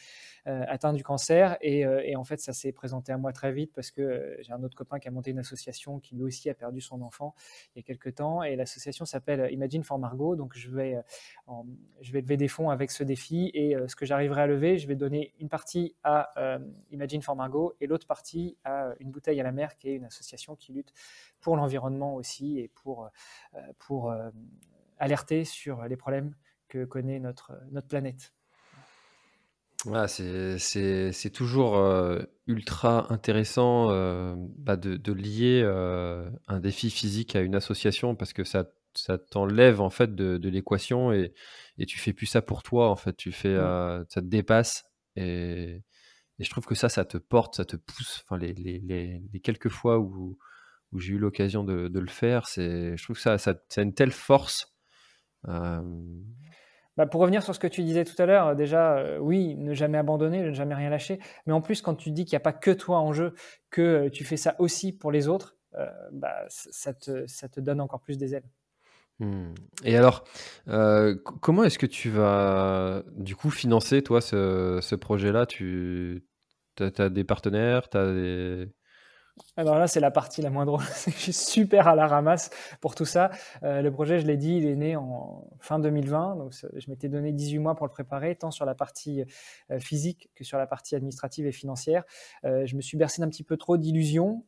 atteints du cancer. Et, et, en fait, ça s'est présenté à moi très vite parce que j'ai un autre copain qui a monté une association qui lui aussi a perdu son enfant il y a quelques temps. Et l'association s'appelle Imagine for Margot. Donc, je vais, je vais lever des fonds avec ce défi. Et ce que j'arriverai à lever, je vais donner une partie à euh, Imagine for Margot et l'autre partie à euh, Une bouteille à la mer, qui est une association qui lutte pour l'environnement aussi et pour, euh, pour alerter sur les problèmes que connaît notre, notre planète. c'est toujours ultra intéressant bah, de, de, lier un défi physique à une association parce que ça, ça t'enlève en fait de, de l'équation et, et tu fais plus ça pour toi en fait tu fais mmh. ça te dépasse et, je trouve que ça, ça te porte, ça te pousse. Enfin, les, quelques fois où, où j'ai eu l'occasion de, le faire, c'est, je trouve que ça, ça, a une telle force. Bah pour revenir sur ce que tu disais tout à l'heure, déjà, oui, ne jamais abandonner, ne jamais rien lâcher. Mais en plus, quand tu dis qu'il n'y a pas que toi en jeu, que tu fais ça aussi pour les autres, bah, ça, te, ça te donne encore plus des ailes. Mmh. Et alors, euh, comment est-ce que tu vas du coup financer toi ce, projet-là? Tu as, des partenaires. Alors là, c'est la partie la moins drôle. je suis super à la ramasse pour tout ça. Euh, le projet, je l'ai dit, il est né en fin 2020. Donc, je m'étais donné 18 mois pour le préparer, tant sur la partie euh, physique que sur la partie administrative et financière. Euh, je me suis bercé d'un petit peu trop d'illusions.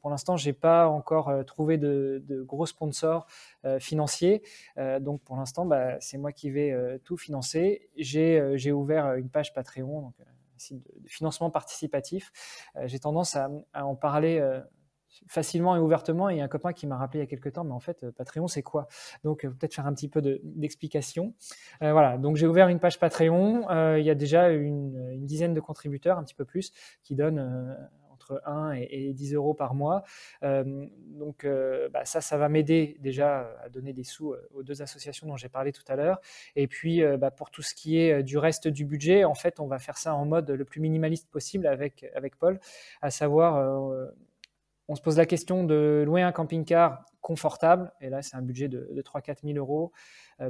pour l'instant, j'ai pas encore trouvé de, gros sponsors financiers. donc, pour l'instant, bah, c'est moi qui vais tout financer. J'ai ouvert une page Patreon. De, financement participatif. Euh, j'ai tendance à, en parler euh, facilement et ouvertement. Et il y a un copain qui m'a rappelé il y a quelques temps, mais en fait, euh, Patreon, c'est quoi? Donc, peut-être faire un petit peu d'explication. voilà, donc j'ai ouvert une page Patreon. il y a déjà une, une, dizaine de contributeurs, un petit peu plus, qui donnent 1 et, 10 euros par mois. Euh, donc euh, bah, ça, ça va m'aider déjà à donner des sous euh, aux deux associations dont j'ai parlé tout à l'heure. Et puis bah, pour tout ce qui est du reste du budget, en fait, on va faire ça en mode le plus minimaliste possible avec, avec Paul, à savoir on se pose la question de louer un camping-car confortable, et là c'est un budget de, de 3-4 000 euros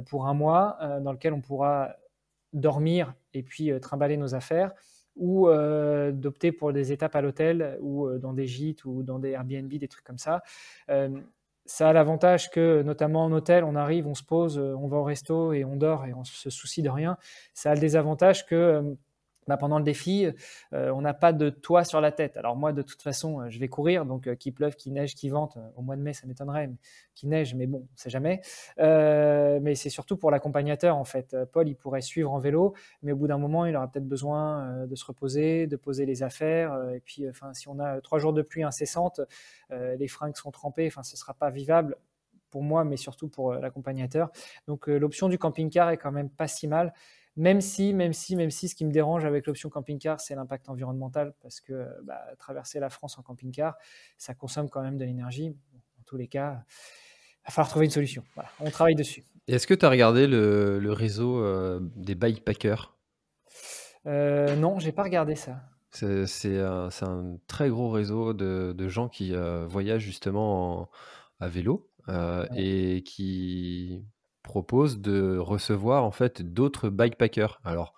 pour un mois, dans lequel on pourra dormir et puis trimballer nos affaires ou euh, d'opter pour des étapes à l'hôtel ou euh, dans des gîtes ou dans des Airbnb, des trucs comme ça. Euh, ça a l'avantage que, notamment en hôtel, on arrive, on se pose, on va au resto et on dort et on se soucie de rien. Ça a le désavantage que bah, pendant le défi, euh, on n'a pas de toit sur la tête. Alors moi, de toute façon, euh, je vais courir, donc euh, qu'il pleuve, qu'il neige, qu'il vente, au mois de mai, ça m'étonnerait, qu'il neige, mais bon, on sait jamais. mais c'est surtout pour l'accompagnateur, en fait. Paul, il pourrait suivre en vélo, mais au bout d'un moment, il aura peut-être besoin de se reposer, de poser les affaires. et puis, si on a trois jours de pluie incessante, les fringues sont trempées, ce sera pas vivable pour moi, mais surtout pour l'accompagnateur. Donc l'option du camping-car est quand même pas si mal. Même si, même si, même si, ce qui me dérange avec l'option camping-car, c'est l'impact environnemental, parce que bah, traverser la France en camping-car, ça consomme quand même de l'énergie. En tous les cas, il va falloir trouver une solution. on travaille dessus. Est-ce que tu as regardé le, réseau euh, des bikepackers? Euh, Non, j'ai pas regardé ça. C'est un, un, très gros réseau de, de gens qui euh, voyagent justement à vélo euh, et qui propose de recevoir en fait d'autres bikepackers. Alors,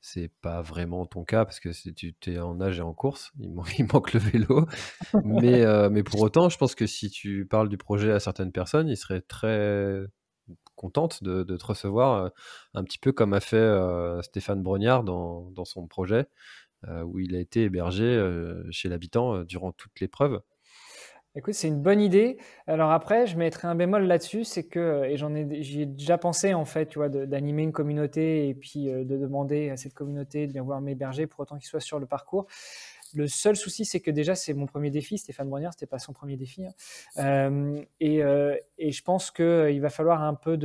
c'est pas vraiment ton cas parce que tu es en nage et en course, il, manque le vélo. mais, euh, mais pour autant, je pense que si tu parles du projet à certaines personnes, ils seraient très contentes de, te recevoir, euh, un petit peu comme a fait euh, Stéphane Brognard dans, dans, son projet, où il a été hébergé chez l'habitant durant toute l'épreuve. Écoute, c'est une bonne idée. Alors après, je mettrai un bémol là-dessus, c'est que, et j'en ai, j'y ai déjà pensé en fait, tu vois, d'animer une communauté et puis euh, de demander à cette communauté de bien voir m'héberger pour autant qu'il soit sur le parcours. Le seul souci, c'est que déjà, c'est mon premier défi. Stéphane Brunière, c'était pas son premier défi. Hein. Euh, et, euh, et, je pense qu'il va falloir un peu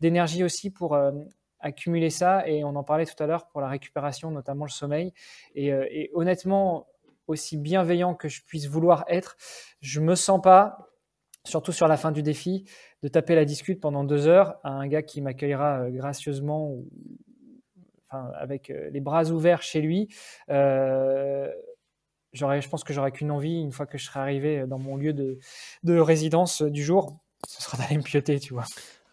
d'énergie aussi pour accumuler ça. Et on en parlait tout à l'heure pour la récupération, notamment le sommeil. Et honnêtement, aussi bienveillant que je puisse vouloir être, je me sens pas, surtout sur la fin du défi, de taper la discute pendant deux heures à un gars qui m'accueillera euh, gracieusement ou enfin, avec euh, les bras ouverts chez lui. Euh, je pense que j'aurais qu'une envie, une fois que je serai arrivé dans mon lieu de, de résidence du jour, ce sera d'aller me pioter, tu vois.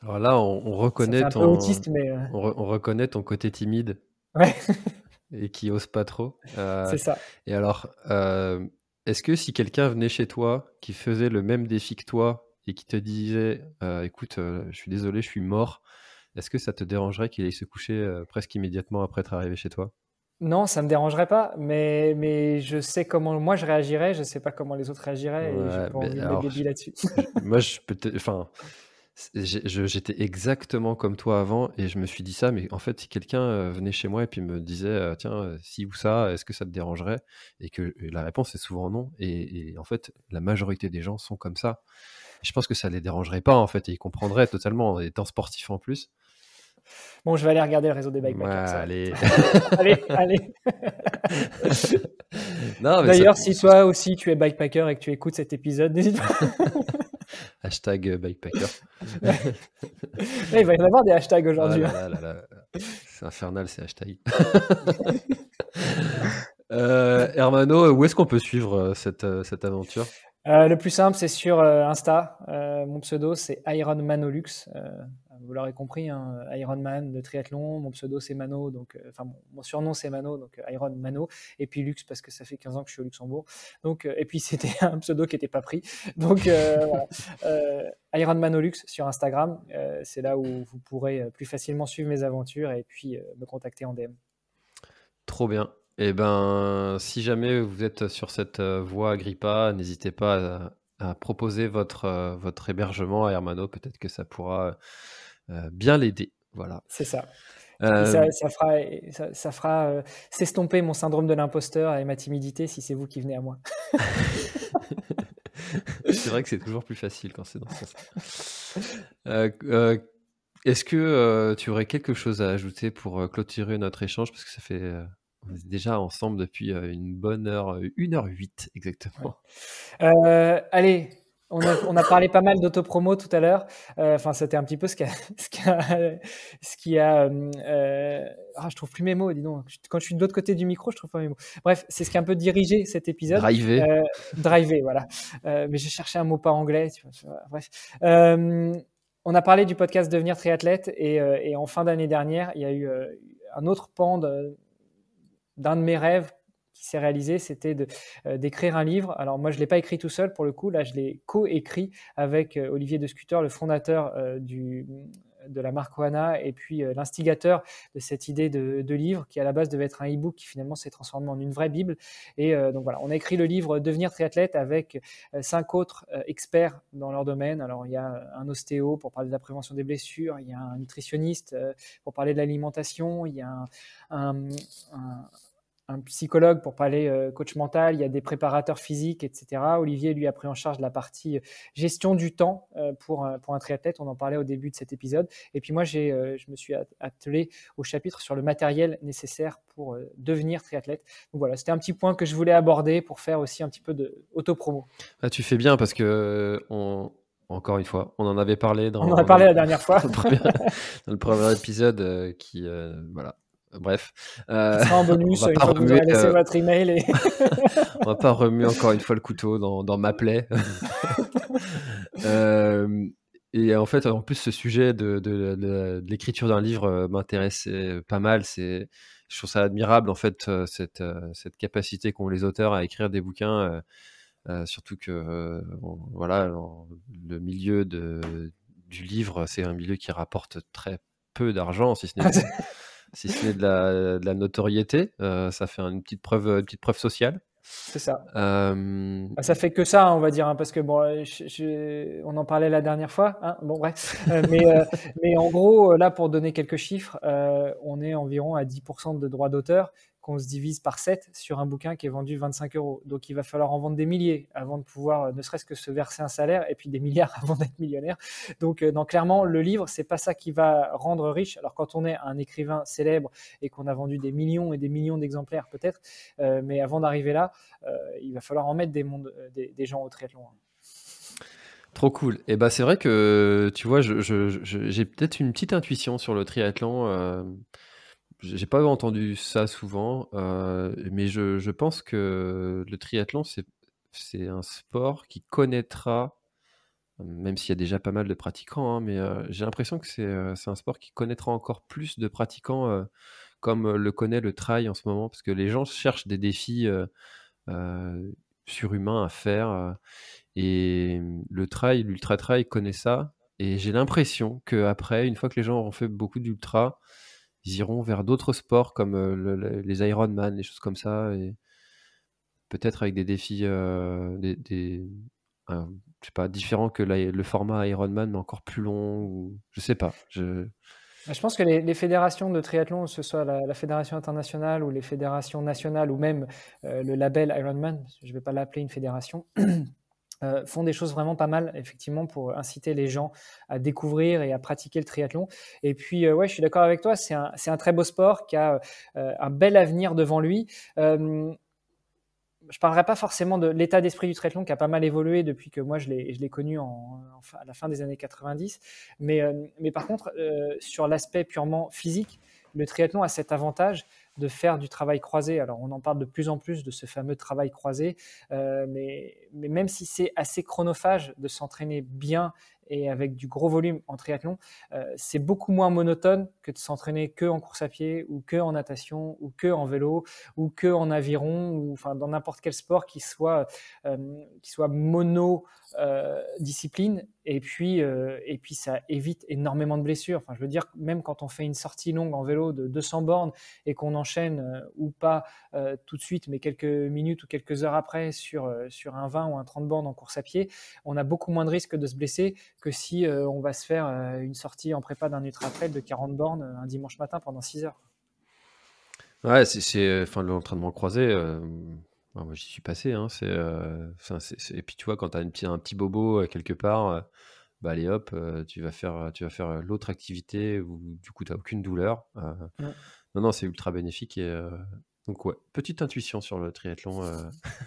Alors là, on, reconnaît ton, autiste, mais on, on, reconnaît ton côté timide. Ouais. et qui ose pas trop. Euh, c'est ça. Et alors, euh, est-ce que si quelqu'un venait chez toi, qui faisait le même défi que toi et qui te disait, euh, écoute, je suis désolé, je suis mort, est-ce que ça te dérangerait qu'il aille se coucher presque immédiatement après être arrivé chez toi? Non, ça me dérangerait pas, mais, mais je sais comment moi je réagirais, je sais pas comment les autres réagiraient et j'ai pas envie de là-dessus. moi, je peux, enfin, J'étais exactement comme toi avant et je me suis dit ça, mais en fait, si quelqu'un euh, venait chez moi et puis me disait, euh, tiens, euh, si ou ça, est-ce que ça te dérangerait? Et que la réponse est souvent non. Et, en fait, la majorité des gens sont comme ça. je pense que ça les dérangerait pas, en fait, et ils comprendraient totalement, en étant sportifs en plus. Bon, je vais aller regarder le réseau des bikepackers. allez. allez, allez. D'ailleurs, si toi aussi tu es bikepacker et que tu écoutes cet épisode, n'hésite pas. Hashtag euh, bikepacker. il va y en avoir des hashtags aujourd'hui. Ah hein. c'est infernal ces hashtags. euh, Hermano, où est-ce qu'on peut suivre euh, cette, cette aventure? Le plus simple, c'est sur Insta. mon pseudo, c'est Iron Manolux. Vous l'aurez compris, hein, Ironman, le triathlon, mon pseudo c'est Mano, donc, enfin mon, surnom c'est Mano, donc Iron Mano, et puis Lux parce que ça fait 15 ans que je suis au Luxembourg, donc, et puis c'était un pseudo qui n'était pas pris. Donc voilà. Iron Manolux sur Instagram, c'est là où vous pourrez plus facilement suivre mes aventures et puis me contacter en DM. Trop bien. Et eh ben, si jamais vous êtes sur cette voie Agrippa, n'hésitez pas à, proposer votre, votre hébergement à Hermano. Peut-être que ça pourra bien l'aider. Voilà. C'est ça. Ça, fera, ça, fera s'estomper mon syndrome de l'imposteur et ma timidité si c'est vous qui venez à moi. c'est vrai que c'est toujours plus facile quand c'est dans ce sens. Est-ce que tu aurais quelque chose à ajouter pour clôturer notre échange? Parce que ça fait on est déjà ensemble depuis une bonne heure, 1h08 exactement. allez, on a, parlé pas mal d'autopromo tout à l'heure. Enfin, c'était un petit peu ce, qui a. ah, je trouve plus mes mots, dis donc. Quand je suis de l'autre côté du micro, je trouve pas mes mots. Bref, c'est ce qui a un peu dirigé cet épisode. Driver. driver, voilà. mais j'ai cherché un mot pas anglais. Tu vois, bref. on a parlé du podcast Devenir triathlète et, et en fin d'année dernière, il y a eu un autre pan de, d'un de mes rêves qui s'est réalisé, c'était euh, d'écrire un livre. Alors moi, je ne l'ai pas écrit tout seul pour le coup, là, je l'ai co-écrit avec euh, Olivier de Scuter, le fondateur euh, du, de la marque Oana et puis l'instigateur de cette idée de, livre qui à la base devait être un e-book qui finalement s'est transformé en une vraie Bible. Et donc voilà, on a écrit le livre Devenir triathlète avec cinq autres experts dans leur domaine. Alors il y a un ostéo pour parler de la prévention des blessures, il y a un nutritionniste pour parler de l'alimentation, il y a un psychologue pour parler euh, coach mental, il y a des préparateurs physiques, etc. Olivier, lui, a pris en charge la partie euh, gestion du temps euh, pour, pour un triathlète. On en parlait au début de cet épisode. Et puis moi, j'ai, je me suis attelé au chapitre sur le matériel nécessaire pour devenir triathlète. Donc voilà, c'était un petit point que je voulais aborder pour faire aussi un petit peu de auto-promo. Ah, tu fais bien parce que on, encore une fois, on en avait parlé dans. On en a parlé la dernière fois. dans le premier épisode qui, voilà, Bref. Euh, sera en bonus on va pas remuer, euh, votre email. Et... on va pas remuer encore une fois le couteau dans, dans ma plaie. euh, et en fait, en plus, ce sujet de, de, de, l'écriture d'un livre m'intéressait pas mal. C'est, je trouve ça admirable, en fait, cette, cette capacité qu'ont les auteurs à écrire des bouquins. Surtout que, voilà, le milieu de, du livre, c'est un milieu qui rapporte très peu d'argent, si ce n'est si ce n'est de la, notoriété. Euh, ça fait une petite preuve, une petite preuve sociale. C'est ça. Euh... Bah, ça fait que ça, on va dire, hein, parce que bon, on en parlait la dernière fois. Hein, bon, bref. Euh, mais, euh, mais en gros, là, pour donner quelques chiffres, on est environ à 10% de droits d'auteur qu'on se divise par 7 sur un bouquin qui est vendu 25 euros. Donc il va falloir en vendre des milliers avant de pouvoir euh, ne serait-ce que se verser un salaire et puis des milliards avant d'être millionnaire. Donc, euh, clairement, le livre, c'est pas ça qui va rendre riche. Alors quand on est un écrivain célèbre et qu'on a vendu des millions et des millions d'exemplaires peut-être, euh, mais avant d'arriver là, il va falloir en mettre des, mondes, des, gens au triathlon. Trop cool. Et bah c'est vrai que tu vois, j'ai peut-être une petite intuition sur le triathlon. J'ai pas entendu ça souvent, euh, mais je, pense que le triathlon, c'est un sport qui connaîtra, même s'il y a déjà pas mal de pratiquants, hein, mais euh, j'ai l'impression que euh, c'est un sport qui connaîtra encore plus de pratiquants comme le connaît le trail en ce moment, parce que les gens cherchent des défis surhumains à faire, et le trail, l'ultra trail connaît ça, et j'ai l'impression qu'après, une fois que les gens ont fait beaucoup d'ultra, ils iront vers d'autres sports comme euh, les Ironman, les choses comme ça, et peut-être avec des défis, euh, des, je sais pas, différents que le format Ironman, mais encore plus long, ou je sais pas. Je, bah, je pense que les, fédérations de triathlon, que ce soit la, fédération internationale ou les fédérations nationales ou même euh, le label Ironman, je ne vais pas l'appeler une fédération, Euh, font des choses vraiment pas mal, effectivement, pour inciter les gens à découvrir et à pratiquer le triathlon. Et puis, euh, ouais, je suis d'accord avec toi, c'est un, un, très beau sport qui a euh, un bel avenir devant lui. je parlerai pas forcément de l'état d'esprit du triathlon qui a pas mal évolué depuis que moi je l'ai connu en, à la fin des années 90. Mais, mais par contre, sur l'aspect purement physique, le triathlon a cet avantage de faire du travail croisé. Alors on en parle de plus en plus de ce fameux travail croisé, euh, mais, mais, même si c'est assez chronophage de s'entraîner bien et avec du gros volume en triathlon, c'est beaucoup moins monotone que de s'entraîner que en course à pied ou que en natation ou que en vélo ou que en aviron ou enfin dans n'importe quel sport qui soit qui soit mono discipline et puis, euh, et puis ça évite énormément de blessures. Enfin, je veux dire, même quand on fait une sortie longue en vélo de 200 bornes et qu'on enchaîne euh, ou pas euh, tout de suite, mais quelques minutes ou quelques heures après sur, sur un 20 ou un 30 bornes en course à pied, on a beaucoup moins de risques de se blesser que si on va se faire une sortie en prépa d'un ultra trail de 40 bornes un dimanche matin pendant 6 heures. Ouais, c'est enfin l'entraînement croisé. moi, j'y suis passé. Hein, c'est, et puis, tu vois, quand tu as un petit, un petit bobo quelque part, bah allez hop, tu vas faire, tu vas faire l'autre activité où du coup tu n'as aucune douleur. Non, non, c'est ultra bénéfique. Et, donc, ouais, petite intuition sur le triathlon.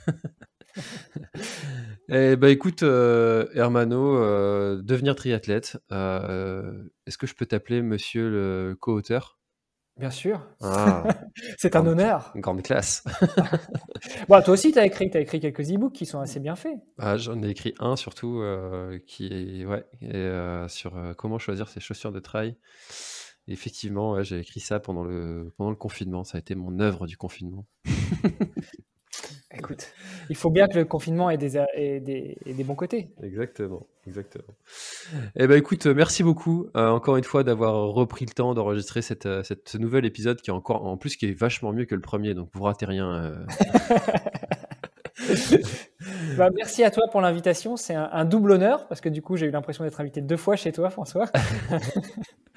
eh bah écoute, Hermano, devenir triathlète, est-ce que je peux t'appeler monsieur le co-auteur? Bien sûr. Ah. c'est un honneur. Une grande classe. bon, toi aussi, tu as écrit, as écrit quelques e-books qui sont assez bien faits. Ah, J'en ai écrit un surtout euh, qui est ouais, et, euh, sur euh, comment choisir ses chaussures de trail. effectivement, j'ai écrit ça pendant le, pendant le confinement. Ça a été mon œuvre du confinement. Écoute, il faut bien que le confinement ait des, des, bons côtés. Exactement, exactement. Eh ben, écoute, merci beaucoup euh, encore une fois d'avoir repris le temps d'enregistrer cette, euh, cette, ce nouvel épisode qui est encore, en plus, qui est vachement mieux que le premier, donc vous ratez rien. Euh. Bah, merci à toi pour l'invitation. C'est un, double honneur parce que du coup, j'ai eu l'impression d'être invité deux fois chez toi, François.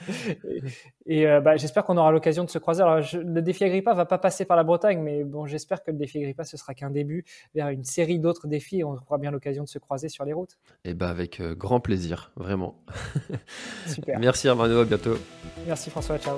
et, euh, bah, j'espère qu'on aura l'occasion de se croiser. Alors, le défi Agrippa va pas passer par la Bretagne, mais bon, j'espère que le défi Agrippa ce sera qu'un début vers une série d'autres défis et on aura bien l'occasion de se croiser sur les routes. Et eh bah, avec euh, grand plaisir, vraiment. Super. Merci Armando, à bientôt. Merci François, ciao.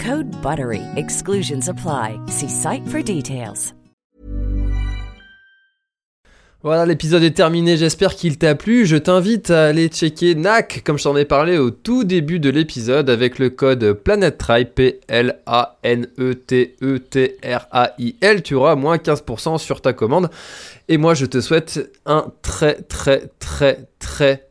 Code BUTTERY. Exclusions apply. See site for details. Voilà, l'épisode est terminé, j'espère qu'il t'a plu. Je t'invite à aller checker NAC, comme je t'en ai parlé au tout début de l'épisode, avec le code PlanetTrail, P-L-A-N-E-T-E-T-R-A-I-L. Tu auras moins 15% sur ta commande. Et moi, je te souhaite un très, très, très, très,